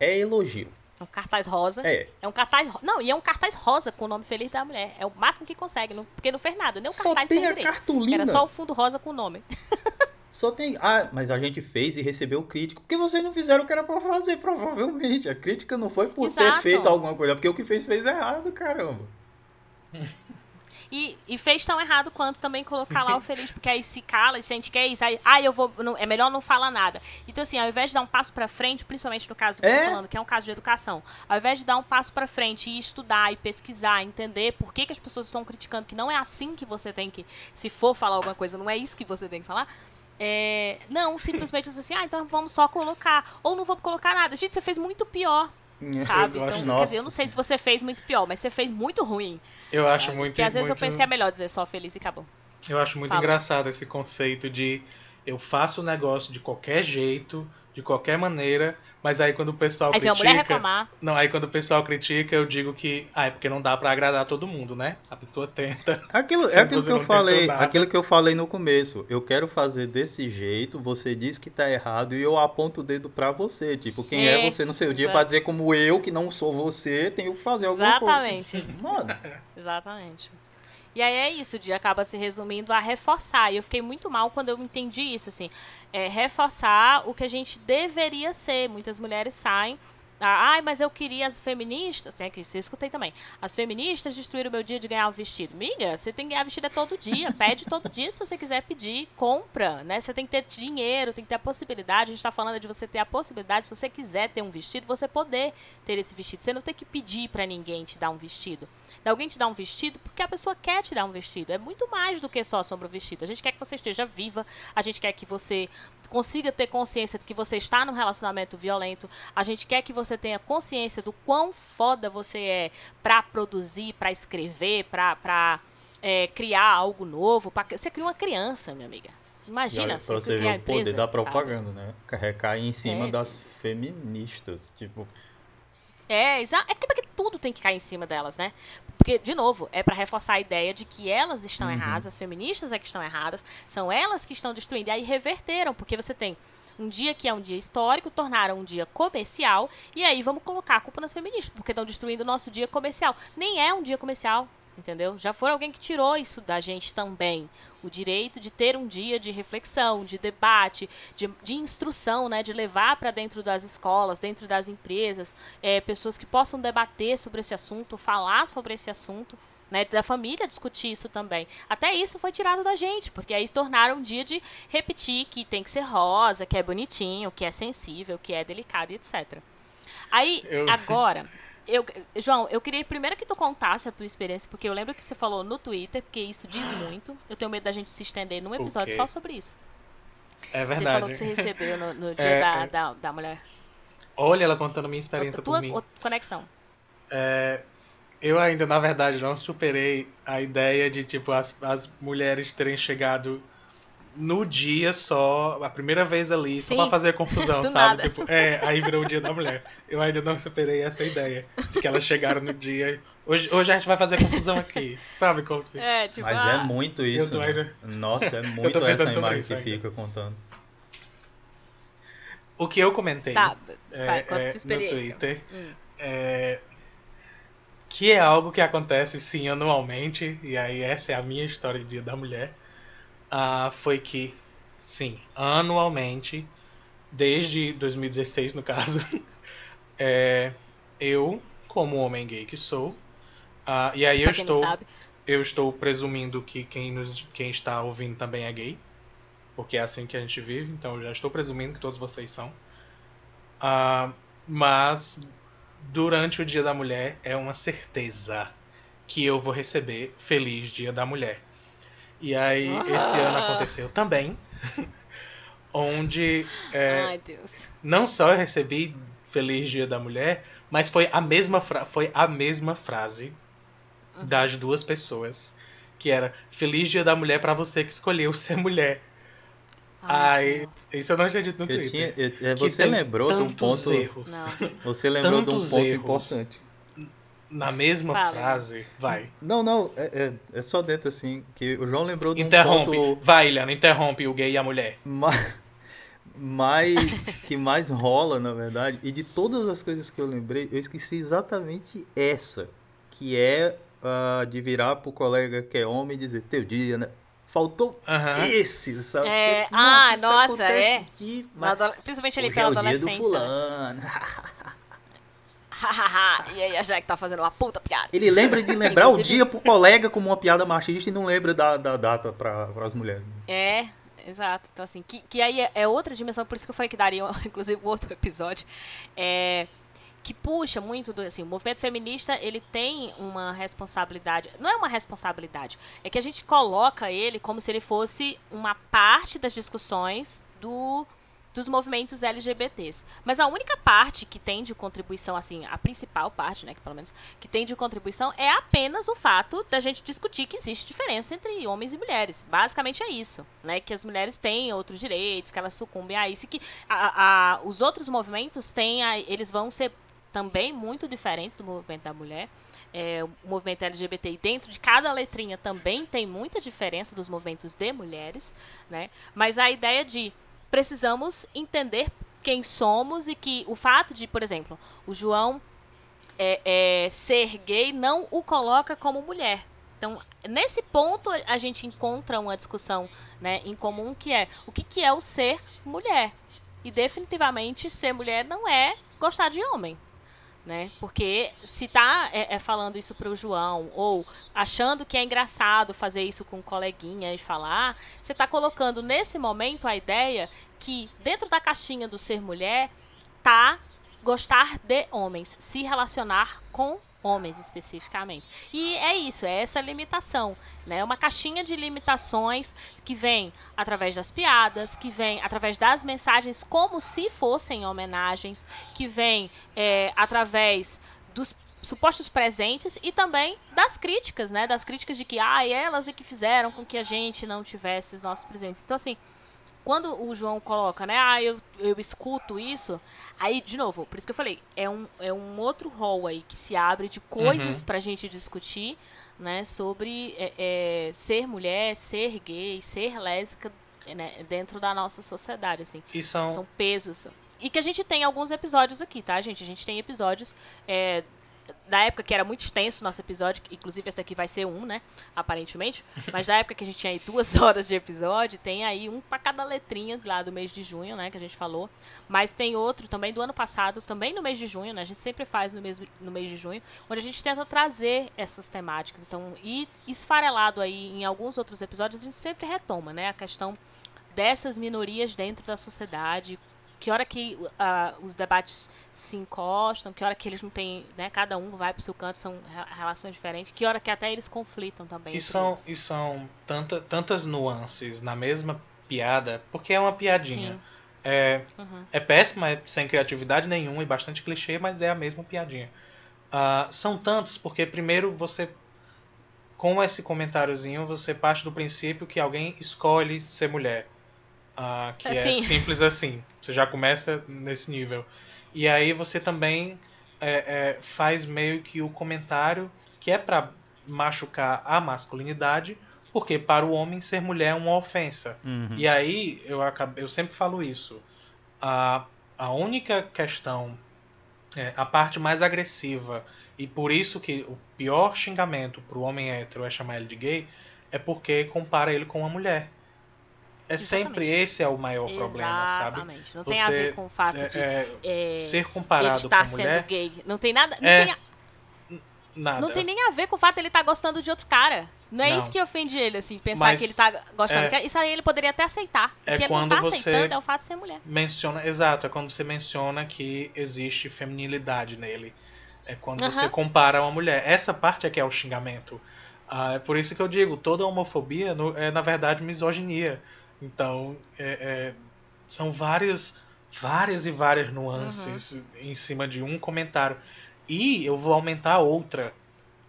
é elogio? Um cartaz rosa. É. É um cartaz. Não, e é um cartaz rosa com o nome feliz da mulher. É o máximo que consegue, não- porque não fez nada. Nem o Só cartaz tem fez a direito. cartolina. Era só o fundo rosa com o nome. [LAUGHS] Só tem. Ah, mas a gente fez e recebeu crítica. Porque vocês não fizeram o que era pra fazer, provavelmente. A crítica não foi por ter Exato. feito alguma coisa, porque o que fez fez errado, caramba. [LAUGHS] E, e fez tão errado quanto também colocar lá o [LAUGHS] feliz, porque aí se cala e sente que é isso. Aí, ah, eu vou. não- é melhor não falar nada. Então, assim, ao invés de dar um passo pra frente, principalmente no caso que eu É. tô falando, que é um caso de educação, ao invés de dar um passo pra frente e estudar e pesquisar, entender por que, que as pessoas estão criticando, que não é assim que você tem que. Se for falar alguma coisa, não é isso que você tem que falar. É, não, simplesmente assim, ah, então vamos só colocar. Ou não vamos colocar nada. Gente, você fez muito pior, sabe? Eu Então, acho- quer dizer, eu não sei se você fez muito pior, mas você fez muito ruim. Eu acho muito. Porque às vezes eu muito- penso que é melhor dizer só feliz e acabou. Eu acho muito Fala. engraçado esse conceito de eu faço o negócio de qualquer jeito, de qualquer maneira, mas aí quando o pessoal Aí vem a critica. mulher reclamar. Não, aí quando o pessoal critica, eu digo que. Ah, é porque não dá pra agradar todo mundo, né? A pessoa tenta. [LAUGHS] Aquilo, é aquilo que eu falei, aquilo que eu falei no começo. Eu quero fazer desse jeito, você diz que tá errado e eu aponto o dedo pra você. Tipo, quem é, É, você no seu dia pra dizer como eu, que não sou você, tenho que fazer alguma Exatamente. coisa. Mano, [LAUGHS] Exatamente. E aí é isso, o dia acaba se resumindo a reforçar. E eu fiquei muito mal quando eu entendi isso, assim. É reforçar o que a gente deveria ser. Muitas mulheres saem. Ah, Ai, mas eu queria as feministas. Tem aqui, isso eu escutei também. As feministas destruíram o meu dia de ganhar o vestido. Miga, você tem que ganhar vestido é todo dia. [LAUGHS] Pede todo dia se você quiser pedir. Compra, né? Você tem que ter dinheiro, tem que ter a possibilidade. A gente tá falando de você ter a possibilidade, se você quiser ter um vestido, você poder ter esse vestido. Você não tem que pedir pra ninguém te dar um vestido. Alguém te dá um vestido porque a pessoa quer te dar um vestido. É muito mais do que só sobre o vestido. A gente quer que você esteja viva, a gente quer que você consiga ter consciência de que você está num relacionamento violento. A gente quer que você tenha consciência do quão foda você é pra produzir, pra escrever, pra, pra é, criar algo novo. Pra... Você cria uma criança, minha amiga. Imagina, olha, pra você ver o poder empresa, da sabe? propaganda, né? Recai em cima É. das feministas. Tipo, É, exa- é que tudo tem que cair em cima delas, né? Porque, de novo, é pra reforçar a ideia de que elas estão erradas, as feministas é que estão erradas, são elas que estão destruindo. E aí reverteram, porque você tem um dia que é um dia histórico, tornaram um dia comercial, e aí vamos colocar a culpa nas feministas, porque estão destruindo o nosso dia comercial. Nem é um dia comercial, entendeu? Já foi alguém que tirou isso da gente também. O direito de ter um dia de reflexão, de debate, de, de instrução, né? De levar para dentro das escolas, dentro das empresas, é, pessoas que possam debater sobre esse assunto, falar sobre esse assunto. Né, da família discutir isso também. Até isso foi tirado da gente, porque aí tornaram um dia de repetir que tem que ser rosa, que é bonitinho, que é sensível, que é delicado, e etc. Aí, Eu- agora, [LAUGHS] eu, João, eu queria primeiro que tu contasse a tua experiência, porque eu lembro que você falou no Twitter, porque isso diz muito. Eu tenho medo da gente se estender num episódio quê? só sobre isso. É Você falou verdade. que você recebeu no, no [LAUGHS] dia É, da, é. Da, da mulher. Olha ela contando minha experiência tua por mim. conexão. É, eu ainda, na verdade, não superei a ideia de, tipo, as, as mulheres terem chegado no dia só, a primeira vez ali, só Sim. pra fazer confusão, [LAUGHS] sabe? Tipo, é, aí virou o dia da mulher. Eu ainda não superei essa ideia de que elas chegaram no dia. Hoje, hoje a gente vai fazer confusão aqui, sabe? Como se... É, tipo, mas é muito isso. né? ainda- Nossa, é [LAUGHS] muito essa imagem que ainda. fica contando. O que eu comentei Tá, é, vai, é, no. Twitter Hum. é, que é algo que acontece sim anualmente, e aí essa é a minha história de Dia da Mulher, ah, foi que, sim, anualmente, desde 2016 no caso, [LAUGHS] é, eu, como homem gay que sou, ah, e aí eu Pra não estou, eu estou presumindo que quem, nos, quem está ouvindo também é gay, porque é assim que a gente vive, então eu já estou presumindo que todos vocês são. Ah, mas durante o Dia da Mulher é uma certeza que eu vou receber Feliz Dia da Mulher. E aí esse ano aconteceu também, [LAUGHS] onde é, Ai, Deus. não só eu recebi Feliz Dia da Mulher, Mas foi a mesma, fra foi a mesma frase Uhum. das duas pessoas. Que era Feliz Dia da Mulher pra você que escolheu ser mulher. Ai, isso eu não tinha dito no Eu Twitter. tinha, eu- é, você lembrou de um tantos ponto. erros. Não. Você lembrou de um tantos ponto erros. importante. Na mesma Fala. frase. Vai. Não, não, é, é, é só dentro assim, que o João lembrou um Interrompe. ponto Vai, Iliana, interrompe o gay e a mulher. ma- mais que mais rola, na verdade, e de todas as coisas que eu lembrei, eu esqueci exatamente essa, que é a de virar pro colega que é homem e dizer, teu dia, né? Faltou Aham. esse, sabe? É, Porque, ah, isso nossa, é. adole- Principalmente ali Hoje pela é o dia do adolescência. né? fulano. [LAUGHS] E aí a Jack tá fazendo uma puta piada. Ele lembra de lembrar o dia pro colega como uma piada machista e não lembra da, da data para as mulheres. É, exato. Então, assim, que, que aí é, é outra dimensão, por isso que eu falei que daria, [LAUGHS] inclusive, outro episódio. É, que puxa muito do. Assim, o movimento feminista, ele tem uma responsabilidade. Não é uma responsabilidade, é que a gente coloca ele como se ele fosse uma parte das discussões do. Dos movimentos LGBTs. Mas a única parte que tem de contribuição, assim, a principal parte, né, que pelo menos que tem de contribuição é apenas o fato da gente discutir que existe diferença entre homens e mulheres. Basicamente é isso, né? Que as mulheres têm outros direitos, que elas sucumbem a isso, que a, a- os outros movimentos têm, a- eles vão ser também muito diferentes do movimento da mulher. É, o movimento LGBT dentro de cada letrinha também tem muita diferença dos movimentos de mulheres, né? Mas a ideia de precisamos entender quem somos e que o fato de, por exemplo, o João é, é, ser gay não o coloca como mulher. Então, nesse ponto, a gente encontra uma discussão né, em comum que é o que, que é o ser mulher. E definitivamente ser mulher não é gostar de homem. Né? Porque se tá é, é, falando isso pro João, ou achando que é engraçado fazer isso com um coleguinha e falar, você tá colocando nesse momento a ideia que dentro da caixinha do ser mulher tá gostar de homens, se relacionar com homens especificamente. E é isso, é essa limitação, né? Uma caixinha de limitações que vem através das piadas, que vem através das mensagens como se fossem homenagens, que vem é, através dos supostos presentes e também das críticas, né? Das críticas de que ah, elas é que fizeram com que a gente não tivesse os nossos presentes. Então assim, quando o João coloca, né, ah, eu, eu escuto isso, aí, de novo, por isso que eu falei, é um, é um outro rol aí que se abre de coisas Uhum. pra gente discutir, né, sobre é, é, ser mulher, ser gay, ser lésbica, né, dentro da nossa sociedade, assim. E são. São pesos. E que a gente tem alguns episódios aqui, tá, gente? A gente tem episódios é, da época que era muito extenso o nosso episódio, inclusive esse daqui vai ser um, né? Aparentemente. [LAUGHS] Mas da época que a gente tinha aí duas [LAUGHS] horas de episódio, tem aí um pra cada letrinha lá do mês de junho, né? Que a gente falou. Mas tem outro também do ano passado, também no mês de junho, né? A gente sempre faz no mês, no mês de junho, onde a gente tenta trazer essas temáticas. Então, e esfarelado aí em alguns outros episódios, a gente sempre retoma, né? A questão dessas minorias dentro da sociedade, que hora que ah, os debates se encostam, que hora que eles não têm, né, cada um vai pro seu canto, são re- relações diferentes, que hora que até eles conflitam também. E são, eles. e são tanta, tantas nuances na mesma piada, porque é uma piadinha. Sim. É, Uhum. é péssima, é sem criatividade nenhuma e bastante clichê, mas é a mesma piadinha. Ah, são tantos porque, primeiro, você. Com esse comentáriozinho, você parte do princípio que alguém escolhe ser mulher. Ah, que é Sim. simples assim. Você já começa nesse nível. E aí você também é, é, faz meio que o comentário que é pra machucar a masculinidade, porque para o homem ser mulher é uma ofensa. Uhum. E aí, eu, acabei, eu sempre falo isso. A, a única questão, é, a parte mais agressiva, e por isso que o pior xingamento pro homem hétero é chamar ele de gay, é porque compara ele com uma mulher. É sempre Exatamente. esse é o maior problema, sabe? Exatamente. Não tem a Você, ver com o fato É, de é, é, ser ele comparado estar com sendo mulher, gay. Não tem nada. Não, É, tem, a- nada. não tem nem a ver com o fato de ele estar gostando de outro cara. Não é Não. isso que ofende ele, assim, pensar Mas, que ele tá gostando. é, que- Isso aí ele poderia até aceitar. é que ele não quando tá você- aceitando é o fato de ser mulher. menciona, exato, é quando você menciona que existe feminilidade nele. É quando você compara uma mulher. Essa parte é que é o xingamento. Ah, é por isso que eu digo, toda homofobia no- é na verdade misoginia. Então, é- é, são várias, várias e várias nuances em cima de um comentário. E eu vou aumentar outra.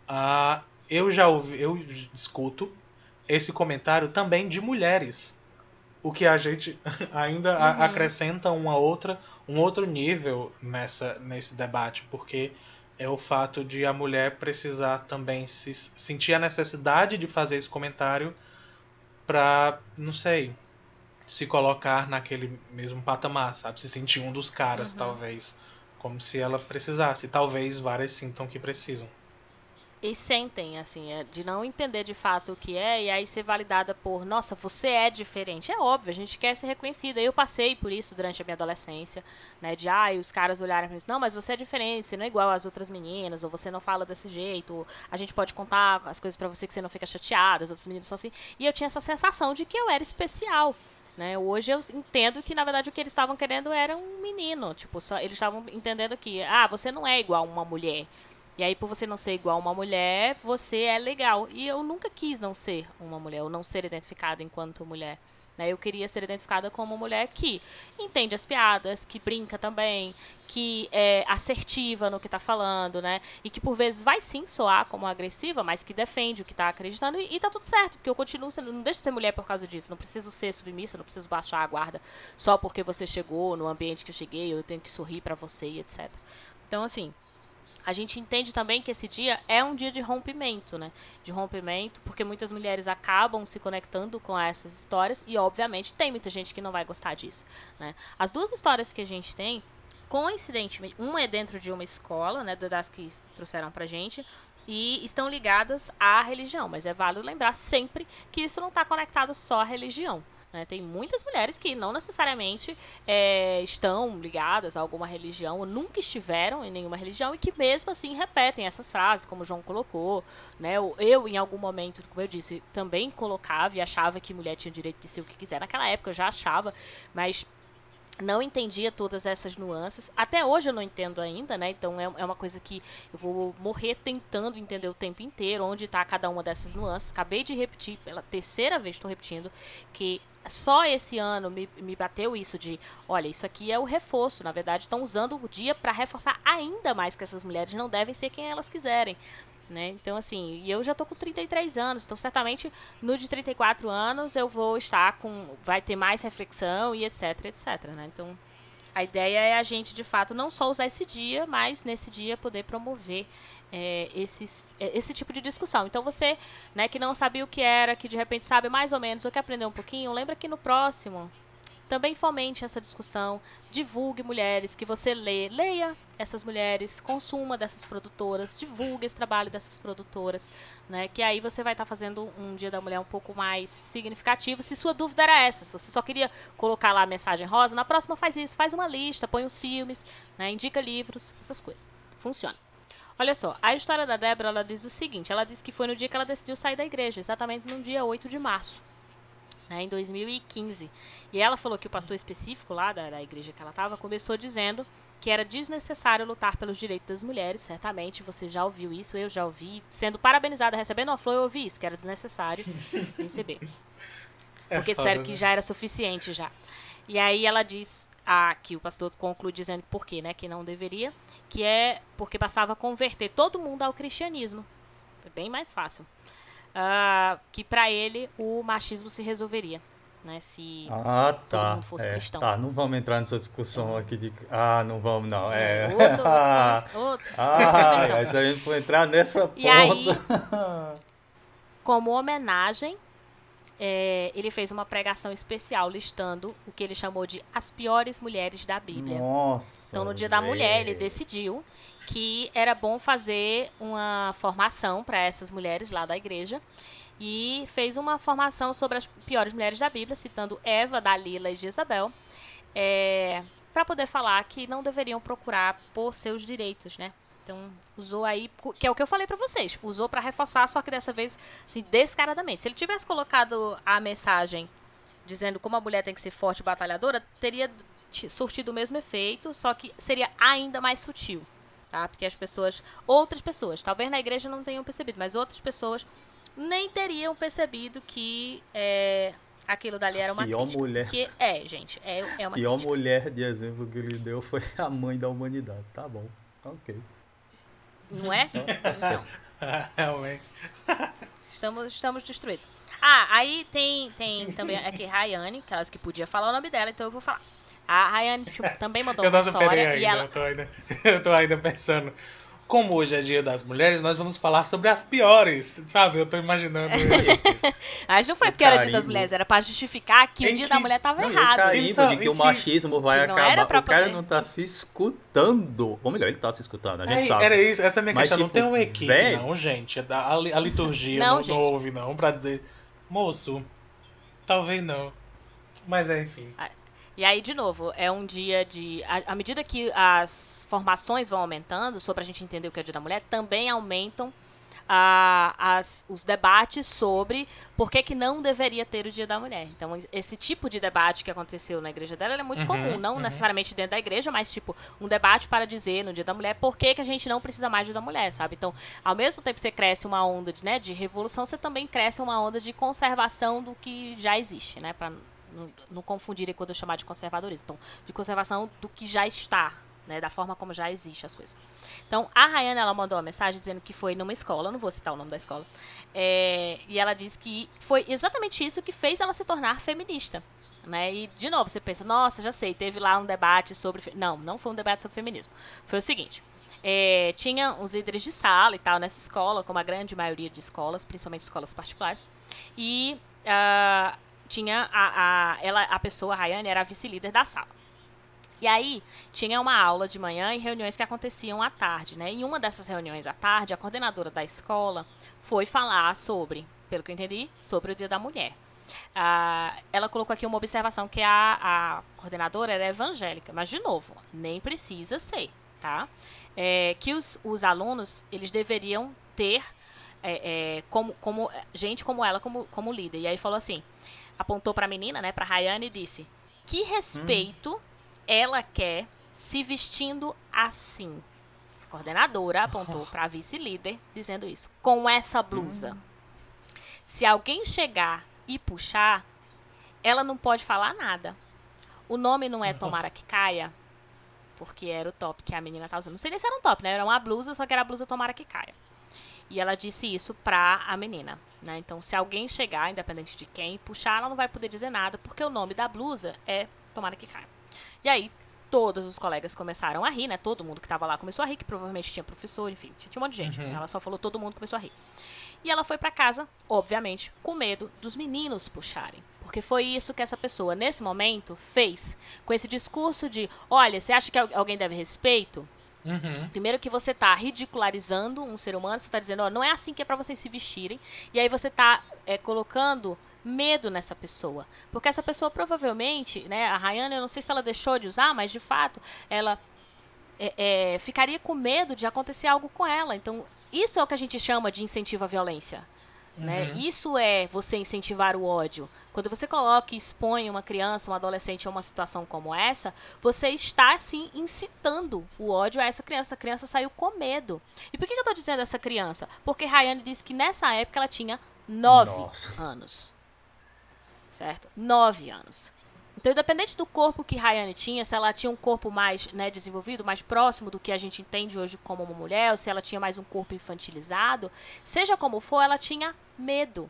Uh, eu já ouvi, eu escuto esse comentário também de mulheres. O que a gente [LAUGHS] ainda uhum. acrescenta uma outra, um outro nível nessa, nesse debate, porque é o fato de a mulher precisar também se sentir a necessidade de fazer esse comentário para, não sei, se colocar naquele mesmo patamar, sabe? Se sentir um dos caras, uhum. talvez. Como se ela precisasse. Talvez várias sintam que precisam. E sentem, assim, é, de não entender de fato o que é, e aí ser validada por, nossa, você é diferente. É óbvio, a gente quer ser reconhecida. Eu passei por isso durante a minha adolescência, né? De, ah, os caras olharem e não, mas você é diferente, você não é igual às outras meninas, ou você não fala desse jeito, a gente pode contar as coisas para você que você não fica chateada, as outras meninas são assim. E eu tinha essa sensação de que eu era especial. Né? Hoje eu entendo que, na verdade, o que eles estavam querendo era um menino. Tipo, só, eles estavam entendendo que, ah, você não é igual uma mulher. E aí, por você não ser igual uma mulher, você é legal. E eu nunca quis não ser uma mulher, ou não ser identificada enquanto mulher. Né? Eu queria ser identificada como uma mulher que entende as piadas, que brinca também, que é assertiva no que está falando, né? E que por vezes vai sim soar como agressiva, mas que defende o que está acreditando e, está tudo certo, porque eu continuo sendo, não deixo de ser mulher por causa disso, não preciso ser submissa, não preciso baixar a guarda só porque você chegou no ambiente que eu cheguei, eu tenho que sorrir para você e etc. Então, assim, a gente entende também que esse dia é um dia de rompimento, né? De rompimento, porque muitas mulheres acabam se conectando com essas histórias e, obviamente, tem muita gente que não vai gostar disso, né? As duas histórias que a gente tem, coincidentemente, uma é dentro de uma escola, né? Das que trouxeram pra gente, e estão ligadas à religião, mas é válido lembrar sempre que isso não está conectado só à religião. Né? Tem muitas mulheres que não necessariamente é, estão ligadas a alguma religião, ou nunca estiveram em nenhuma religião, e que mesmo assim repetem essas frases, como o João colocou. Né? Eu, em algum momento, como eu disse, também colocava e achava que mulher tinha o direito de ser o que quiser. Naquela época eu já achava, mas não entendia todas essas nuances. Até hoje eu não entendo ainda, né? Então é, é uma coisa que eu vou morrer tentando entender o tempo inteiro, onde está cada uma dessas nuances. Acabei de repetir, pela terceira vez estou repetindo, que só esse ano me, me bateu isso de, olha, isso aqui é o reforço. Na verdade, estão usando o dia para reforçar ainda mais que essas mulheres não devem ser quem elas quiserem. Né? Então, assim, e eu já tô com 33 anos, então certamente no de 34 anos eu vou estar com. vai ter mais reflexão e etc, etc, né? Então, a ideia é a gente, de fato, não só usar esse dia, mas nesse dia poder promover é, esses, é, esse tipo de discussão. Então você, né, que não sabia o que era, que de repente sabe mais ou menos ou quer aprender um pouquinho, lembra que no próximo também fomente essa discussão, divulgue mulheres que você lê, leia essas mulheres, consuma dessas produtoras, divulgue esse trabalho dessas produtoras, né? Que aí você vai estar tá fazendo um Dia da Mulher um pouco mais significativo. Se sua dúvida era essa, se você só queria colocar lá a mensagem rosa, na próxima faz isso, faz uma lista, põe os filmes, né? indica livros, essas coisas. Funciona. Olha só, a história da Débora, ela diz o seguinte, ela diz que foi no dia que ela decidiu sair da igreja, exatamente no dia 8 de março, né, em 2015. E ela falou que o pastor específico lá da, da igreja que ela estava começou dizendo que era desnecessário lutar pelos direitos das mulheres, certamente você já ouviu isso, eu já ouvi, sendo parabenizada, recebendo uma flor, eu ouvi isso, que era desnecessário [LAUGHS] receber. É Porque disseram que né? já era suficiente já. E aí ela diz a, que o pastor conclui dizendo por quê, né, que não deveria, que é porque passava a converter todo mundo ao cristianismo. É bem mais fácil. Uh, que para ele o machismo se resolveria. Né, se ah, tá. todo mundo fosse é, cristão. Tá, não vamos entrar nessa discussão aqui de. Ah, não vamos, não. É. Outro, outro, [LAUGHS] outro. ah, então. mas a gente for entrar nessa e Aí, [LAUGHS] como homenagem é, ele fez uma pregação especial listando o que ele chamou de as piores mulheres da Bíblia. Nossa, então, no Dia da Mulher, ele decidiu que era bom fazer uma formação para essas mulheres lá da igreja e fez uma formação sobre as piores mulheres da Bíblia, citando Eva, Dalila e Jezabel, é, para poder falar que não deveriam procurar por seus direitos, né? Então, usou aí, que é o que eu falei para vocês, usou para reforçar, só que dessa vez, assim, descaradamente. Se ele tivesse colocado a mensagem dizendo como a mulher tem que ser forte e batalhadora, teria surtido o mesmo efeito, só que seria ainda mais sutil, tá? Porque as pessoas, outras pessoas, talvez na igreja não tenham percebido, mas outras pessoas nem teriam percebido que é, aquilo dali era uma e crítica. mulher. Que é, gente, é, é uma E a mulher de exemplo que ele deu foi a mãe da humanidade, tá bom, ok. Não é? é [LAUGHS] Realmente. Estamos, estamos destruídos. Ah, aí tem, tem também aqui Rayane, que elas que podia falar o nome dela, então eu vou falar. A Rayane também mandou eu uma história ainda, e ela... eu, tô ainda, [LAUGHS] eu tô ainda pensando. Como hoje é dia das mulheres, nós vamos falar sobre as piores, sabe? Eu tô imaginando. Mas [LAUGHS] não foi porque era dia das mulheres, era pra justificar que Em o dia que- da mulher tava Não, errado. carimbo Então, de que o que- machismo vai não acabar. O cara poder- não tá se escutando. Ou melhor, ele tá se escutando, a gente É, sabe. era isso, essa é a minha Mas, questão. não tipo, tem um equipe, velho- não, gente. A, a li- a liturgia [LAUGHS] Não, não, não, gente. ouve, não, pra dizer, moço, talvez não. Mas é, enfim. E aí, de novo, é um dia de. À medida que as formações vão aumentando, só pra gente entender o que é o Dia da Mulher, também aumentam ah, as, os debates sobre por que, que não deveria ter o Dia da Mulher. Então, esse tipo de debate que aconteceu na igreja dela é muito Uhum, comum, não uhum. necessariamente dentro da igreja, mas tipo, um debate para dizer no Dia da Mulher por que, que a gente não precisa mais do Dia da Mulher, sabe? Então, ao mesmo tempo que você cresce uma onda de, né, de revolução, você também cresce uma onda de conservação do que já existe, né? Pra não, não confundirem quando eu chamar de conservadorismo. Então, de conservação do que já está, né? Da forma como já existe as coisas. Então, a Rayana, ela mandou uma mensagem dizendo que foi numa escola, não vou citar o nome da escola, é, e ela disse que foi exatamente isso que fez ela se tornar feminista. Né? E, de novo, você pensa, nossa, já sei, teve lá um debate sobre. fe-" Não, não foi um debate sobre feminismo. Foi o seguinte: é, tinha os líderes de sala e tal nessa escola, como a grande maioria de escolas, principalmente escolas particulares, e ah, tinha a, a, ela, a pessoa, a Rayane, era a vice-líder da sala. E aí, tinha uma aula de manhã e reuniões que aconteciam à tarde, né? Em uma dessas reuniões à tarde, a coordenadora da escola foi falar sobre, pelo que eu entendi, sobre o Dia da Mulher. Ah, ela colocou aqui uma observação que a, a coordenadora era evangélica, mas de novo, nem precisa ser, tá? É, que os, os alunos eles deveriam ter é, é, como, como gente como ela como, como líder. E aí falou assim, apontou para a menina, né, para Rayane e disse: "Que respeito ela quer se vestindo assim?" A coordenadora apontou para a vice-líder dizendo isso: "Com essa blusa. Se alguém chegar e puxar, ela não pode falar nada. O nome não é [LAUGHS] Tomara que caia, porque era o top que a menina tá usando. Não sei nem se era um top, né? Era uma blusa, só que era a blusa Tomara que caia. E ela disse isso pra a menina, né? Então, se alguém chegar, independente de quem, puxar, ela não vai poder dizer nada, porque o nome da blusa é Tomara que caia. E aí, todos os colegas começaram a rir, né? Todo mundo que tava lá começou a rir, que provavelmente tinha professor, enfim, tinha um monte de gente. Uhum. Ela só falou, todo mundo começou a rir. E ela foi pra casa, obviamente, com medo dos meninos puxarem. Porque foi isso que essa pessoa, nesse momento, fez. Com esse discurso de: olha, você acha que al- alguém deve respeito? Uhum. Primeiro que você tá ridicularizando um ser humano, você tá dizendo, ó, não é assim que é pra vocês se vestirem. E aí você tá é, colocando medo nessa pessoa. Porque essa pessoa provavelmente, né, a Rayana, eu não sei se ela deixou de usar, mas de fato, ela é, é, ficaria com medo de acontecer algo com ela. Então, isso é o que a gente chama de incentivo à violência. Né? Uhum. Isso é você incentivar o ódio. Quando você coloca e expõe uma criança, um adolescente a uma situação como essa, você está, assim, incitando o ódio a essa criança. A criança saiu com medo. E por que que eu estou dizendo essa criança? Porque Rayane disse que nessa época ela tinha nove Nossa. anos. Certo? Nove anos. Então, independente do corpo que Rayane tinha, se ela tinha um corpo mais né, desenvolvido, mais próximo do que a gente entende hoje como uma mulher, ou se ela tinha mais um corpo infantilizado, seja como for, ela tinha medo.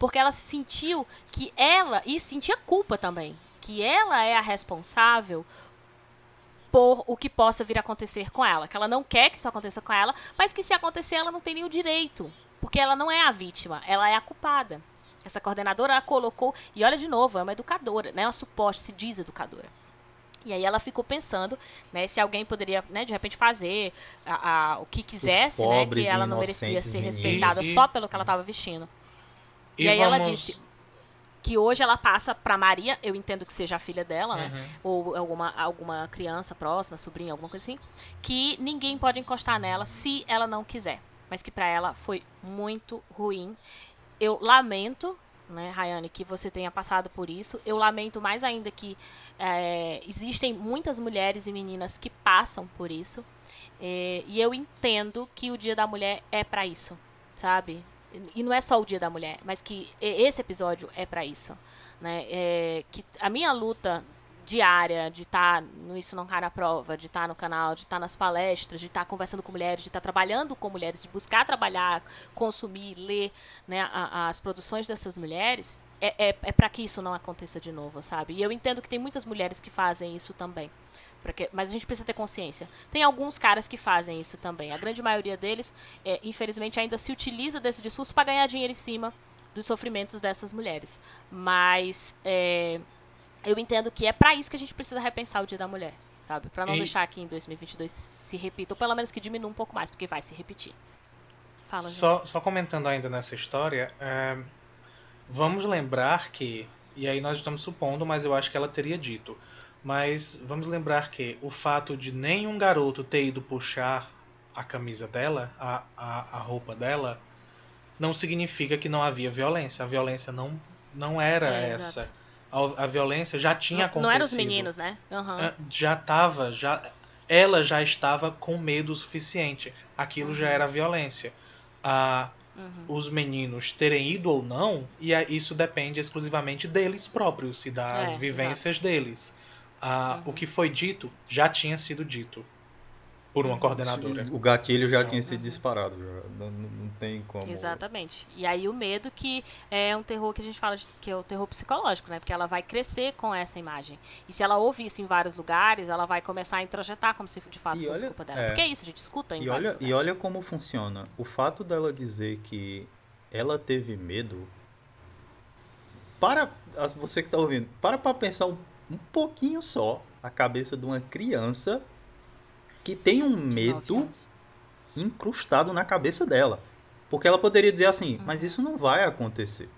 Porque ela sentiu que ela, e sentia culpa também, que ela é a responsável por o que possa vir a acontecer com ela. Que ela não quer que isso aconteça com ela, mas que se acontecer ela não tem nenhum direito. Porque ela não é a vítima, ela é a culpada. Essa coordenadora a colocou, e olha de novo, é uma educadora, né? Uma suposta, se diz educadora. E aí ela ficou pensando, né, se alguém poderia, né, de repente fazer a, a- o que quisesse, né, que ela não merecia ser respeitada E- só pelo que ela estava vestindo. E, E aí ela vamos- disse que hoje ela passa para Maria, eu entendo que seja a filha dela, né, Uhum. ou alguma, alguma criança próxima, sobrinha, alguma coisa assim, que ninguém pode encostar nela se ela não quiser. Mas que para ela foi muito ruim. Eu lamento, né, Rayane, que você tenha passado por isso. Eu lamento mais ainda que é, existem muitas mulheres e meninas que passam por isso. É, e eu entendo que o Dia da Mulher é para isso, sabe? E não é só o Dia da Mulher, mas que esse episódio é para isso, né? É, que a minha luta diária, de estar tá no Isso Não Cai na Prova, de estar tá no canal, de estar tá nas palestras, de estar conversando com mulheres, de estar trabalhando com mulheres, de buscar trabalhar, consumir, ler né, a, as produções dessas mulheres, é, é, é para que isso não aconteça de novo, sabe? E eu entendo que tem muitas mulheres que fazem isso também. Que, mas a gente precisa ter consciência. Tem alguns caras que fazem isso também. A grande maioria deles, é, infelizmente, ainda se utiliza desse discurso para ganhar dinheiro em cima dos sofrimentos dessas mulheres. Mas é, eu entendo que é para isso que a gente precisa repensar o Dia da Mulher, sabe? Para não e... deixar que em 2022 se repita, ou pelo menos que diminua um pouco mais, porque vai se repetir. Fala, só, só comentando ainda nessa história, é, vamos lembrar que, e aí nós estamos supondo, mas eu acho que ela teria dito, mas vamos lembrar que o fato de nenhum garoto ter ido puxar a camisa dela, a, a, a roupa dela, não significa que não havia violência. A violência não, não era é, essa. Exato a, a violência já tinha não, acontecido. Não eram os meninos, né? Uhum. Já estava, já ela já estava com medo o suficiente. Aquilo uhum. já era violência. Ah, uhum. Os meninos terem ido ou não, e isso depende exclusivamente deles próprios e das é, vivências exato. deles. Ah, O uhum. que foi dito já tinha sido dito por uma coordenadora. O gatilho já então, tinha sido disparado, já. Não, não, tem como. Exatamente. E aí o medo que é um terror que a gente fala de, que é o terror psicológico, né? Porque ela vai crescer com essa imagem. E se ela ouve isso em vários lugares, ela vai começar a introjetar como se de fato e fosse olha, culpa dela. É, Porque é isso, a gente escuta em e olha, lugares. E olha como funciona. O fato dela dizer que ela teve medo. Para você que está ouvindo, para para pensar um, um pouquinho só a cabeça de uma criança que tem um medo incrustado na cabeça dela. Porque ela poderia dizer assim, uhum. mas isso não vai acontecer.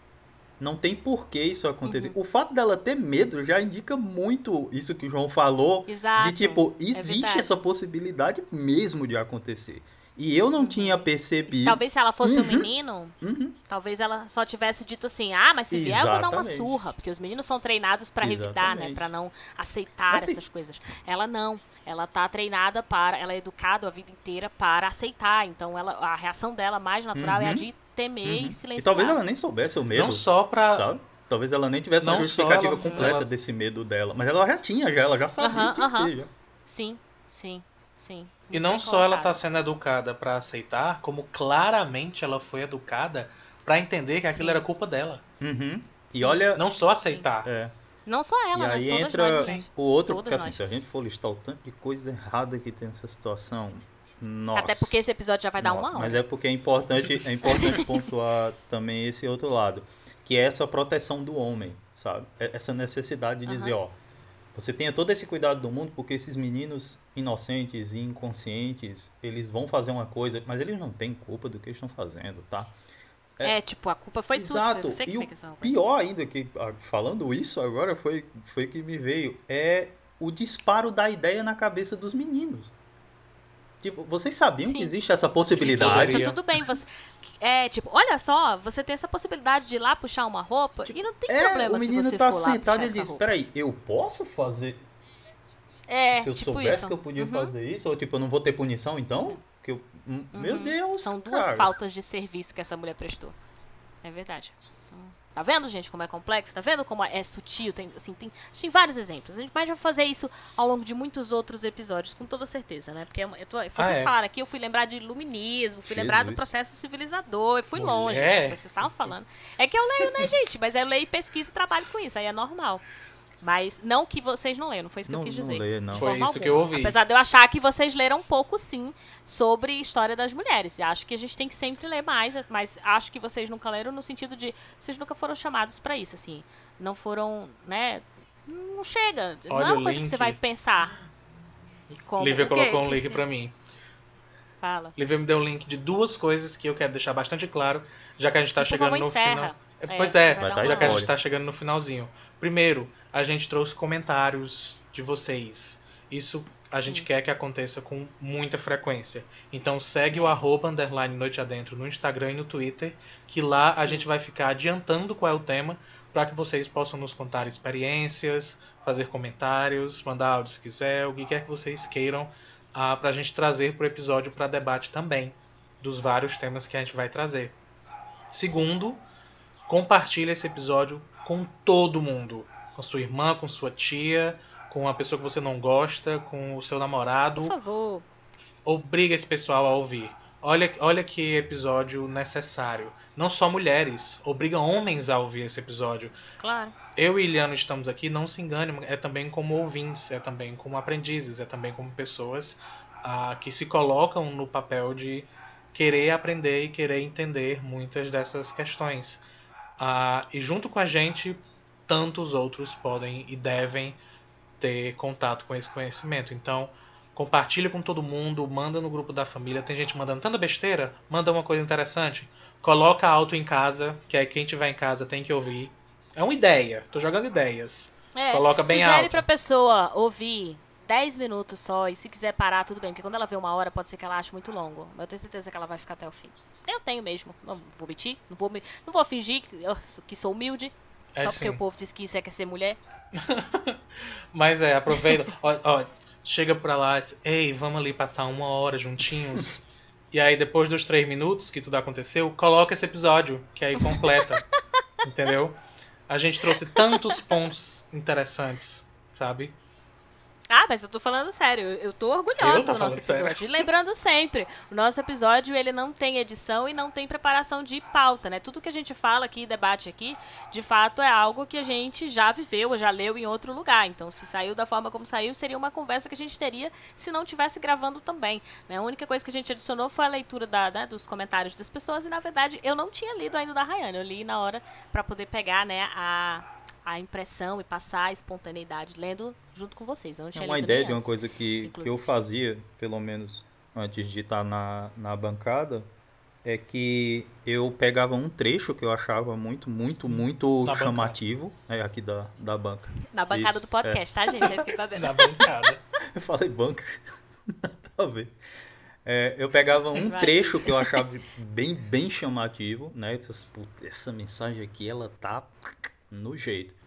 Não tem por que isso acontecer. Uhum. O fato dela ter medo já indica muito isso que o João falou. Exato. De tipo, é existe é essa possibilidade mesmo de acontecer. E eu não uhum. tinha percebido. Talvez se ela fosse uhum. um menino, uhum. talvez ela só tivesse dito assim: ah, mas se vier eu vou dar uma surra. Porque os meninos são treinados para revidar, né? Para não aceitar mas, essas coisas. Ela não ela tá treinada para, ela é educada a vida inteira para aceitar. Então ela, a reação dela mais natural uhum. é a uhum. de temer uhum. e silenciar. E talvez ela nem soubesse o medo. Não só para sabe? Talvez ela nem tivesse não uma justificativa ela, completa ela... desse medo dela, mas ela já tinha já, ela já sabia que uhum. já. Sim, sim, sim. E não só ela tá sendo educada para aceitar, como claramente ela foi educada para entender que aquilo sim. era culpa dela. Uhum. E olha, não só aceitar. É. Não só ela, e né? aí Todas entra nós, o outro, porque assim, nós. se a gente for listar o tanto de coisa errada que tem nessa situação, nossa. Até porque esse episódio já vai nossa, dar uma hora. Mas é porque é importante, é importante pontuar também esse outro lado, que é essa proteção do homem, sabe? É essa necessidade de uhum. dizer, ó, você tenha todo esse cuidado do mundo, porque esses meninos inocentes e inconscientes, eles vão fazer uma coisa, mas eles não têm culpa do que eles estão fazendo, tá? É, é, tipo, a culpa foi Exato. sua. e o pior ainda, que falando isso agora, foi, foi que me veio, é o disparo da ideia na cabeça dos meninos. Tipo, vocês sabiam Sim. que existe essa possibilidade? Tudo, tudo bem, você. É, tipo, olha só, você tem essa possibilidade de ir lá puxar uma roupa tipo, e não tem é, problema o menino se você tá sentado e diz, peraí, eu posso fazer. É, se eu tipo soubesse isso. que eu podia uhum. fazer isso, ou tipo, eu não vou ter punição então? Que eu, uhum. Meu Deus, São duas cara. faltas de serviço que essa mulher prestou. É verdade. Tá vendo, gente, como é complexo? Tá vendo como é sutil? Tem, assim, tem, tem vários exemplos. A gente vai fazer isso ao longo de muitos outros episódios, com toda certeza, né? Porque eu tô, vocês ah, é. falaram aqui, eu fui lembrar de iluminismo, fui Jesus. lembrar do processo civilizador, eu fui Mulher. longe, gente, vocês estavam falando. É que eu leio, né, gente? Mas eu leio, pesquiso e trabalho com isso, aí é normal. Mas não que vocês não leiam, não foi isso que não, eu quis dizer. Não leio, não. Foi isso alguma. que eu ouvi. Apesar de eu achar que vocês leram um pouco, sim, sobre história das mulheres. E acho que a gente tem que sempre ler mais, mas acho que vocês nunca leram no sentido de vocês nunca foram chamados para isso, assim. Não foram, né? Não chega. Olha não é uma coisa link. que você vai pensar. Como, Lívia colocou um link para mim. Fala. Lívia me deu um link de duas coisas que eu quero deixar bastante claro, já que a gente tá chegando no encerra. final. É, pois é, já que a gente tá chegando no finalzinho. Primeiro, a gente trouxe comentários de vocês. Isso a Sim. gente quer que aconteça com muita frequência. Então segue o arroba underline noite adentro no Instagram e no Twitter, que lá Sim. a gente vai ficar adiantando qual é o tema, para que vocês possam nos contar experiências, fazer comentários, mandar áudio se quiser, o que quer que vocês queiram, ah, para a gente trazer para o episódio para debate também, dos vários temas que a gente vai trazer. Segundo, compartilhe esse episódio com todo mundo com sua irmã, com sua tia, com a pessoa que você não gosta, com o seu namorado. Por favor. Obriga esse pessoal a ouvir. Olha, olha que episódio necessário. Não só mulheres, obriga homens a ouvir esse episódio. Claro. Eu e Iliano estamos aqui, não se engane, é também como ouvintes, é também como aprendizes, é também como pessoas ah, que se colocam no papel de querer aprender e querer entender muitas dessas questões. Ah, e junto com a gente, tantos outros podem e devem ter contato com esse conhecimento. Então, compartilha com todo mundo, manda no grupo da família. Tem gente mandando tanta besteira, manda uma coisa interessante. Coloca alto em casa, que aí quem tiver em casa tem que ouvir. É uma ideia, tô jogando ideias. É, Coloca bem sugere alto. pra pessoa ouvir 10 minutos só e se quiser parar, tudo bem. Porque quando ela vê uma hora, pode ser que ela ache muito longo. Mas eu tenho certeza que ela vai ficar até o fim. Eu tenho mesmo. Não vou mentir. Não vou, me- não vou fingir que, eu, que sou humilde. É só porque sim. o povo diz que isso é quer ser mulher. [LAUGHS] Mas é, aproveita. [LAUGHS] ó, ó, chega pra lá, ei, vamos ali passar uma hora juntinhos. [LAUGHS] e aí, depois dos três minutos que tudo aconteceu, coloca esse episódio, que aí completa. entendeu? A gente trouxe tantos pontos interessantes, sabe? Ah, mas eu tô falando sério. Eu eu tô Eu orgulhosa tô do nosso episódio. sério. E lembrando sempre, o nosso episódio ele não tem edição e não tem preparação de pauta, né? Tudo que a gente fala aqui, debate aqui, de fato é algo que a gente já viveu, já leu em outro lugar. Então, se saiu da forma como saiu, seria uma conversa que a gente teria se não tivesse gravando também. Né? A única coisa que a gente adicionou foi a leitura da, né, dos comentários das pessoas e, na verdade, eu não tinha lido ainda da Rayane. Eu li na hora pra poder pegar, né, a a impressão e passar a espontaneidade lendo junto com vocês. É uma lido ideia de uma coisa que, que eu fazia, pelo menos antes de estar na, na bancada, é que eu pegava um trecho que eu achava muito, muito, muito Da chamativo, é aqui da, da banca. Na bancada Isso, do podcast, tá, gente? É isso que tá [LAUGHS] dizendo. Na bancada. [LAUGHS] Eu falei banca, [LAUGHS] nada a ver. É, eu pegava um Vai. trecho que eu achava bem, bem chamativo, né? Essas, "Putz, essa mensagem aqui, ela tá no jeito.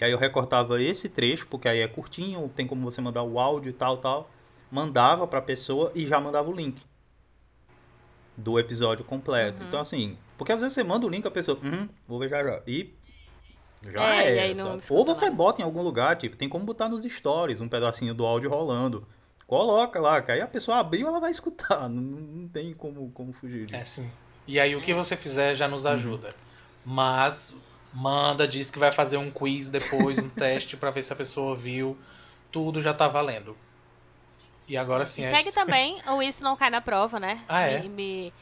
E aí eu recortava esse trecho, porque aí é curtinho, tem como você mandar o áudio e tal, tal. Mandava pra pessoa e já mandava o link do episódio completo. Uhum. Então, assim, porque às vezes você manda o link, a pessoa, uhum, vou ver já já. E já É, e é. aí não sabe? escuta Ou você mais. bota em algum lugar, tipo, tem como botar nos stories um pedacinho do áudio rolando. Coloca lá, que aí a pessoa abriu, ela vai [LAUGHS] escutar. Não, não tem como, como fugir disso. É sim. E aí o que você fizer já nos ajuda. Mas manda, diz que vai fazer um quiz depois, um teste pra ver se a pessoa ouviu. Tudo já tá valendo. E agora sim E é segue também o Isso Não Cai na Prova, né? Ah, é? Me, me-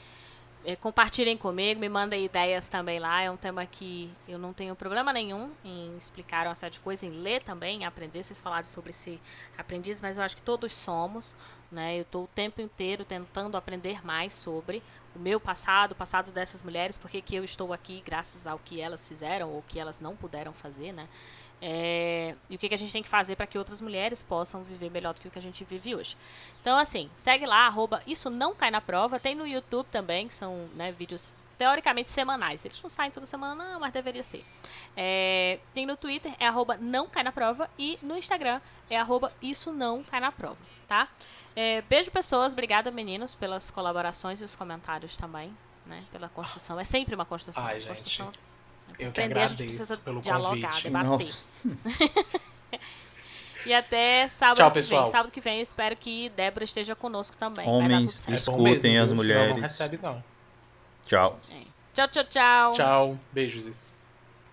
eh, compartilhem comigo, me mandem ideias também lá. É um tema que eu não tenho problema nenhum em explicar uma série de coisas, em ler também, em aprender. Vocês falaram sobre esse aprendiz, mas eu acho que todos somos, né? Eu estou o tempo inteiro tentando aprender mais sobre o meu passado, o passado dessas mulheres, porque que eu estou aqui graças ao que elas fizeram ou que elas não puderam fazer, né? É, e o que, que a gente tem que fazer para que outras mulheres possam viver melhor do que o que a gente vive hoje. Então, assim, segue lá, arroba Isso Não Cai na Prova. Tem no YouTube também, que são né, vídeos teoricamente semanais. Eles não saem toda semana, não, mas deveria ser. É, tem no Twitter, é arroba Não Cai na Prova. E no Instagram é arroba Isso Não Cai na Prova, tá? É, beijo, pessoas. Obrigada, meninos, pelas colaborações e os comentários também. Né, pela construção. É sempre uma construção. Ai, gente, construção. eu que Aprender, a gente precisa pelo dialogar, convite. debater. Nossa. [LAUGHS] E até sábado Tchau, que pessoal. vem. Sábado que vem eu espero que Débora esteja conosco também. Vai dar Homens, tudo certo. É Escutem mesmo, as? Senão Não mulheres. recebe, não. Tchau. Tchau, tchau, tchau. Tchau. Beijos.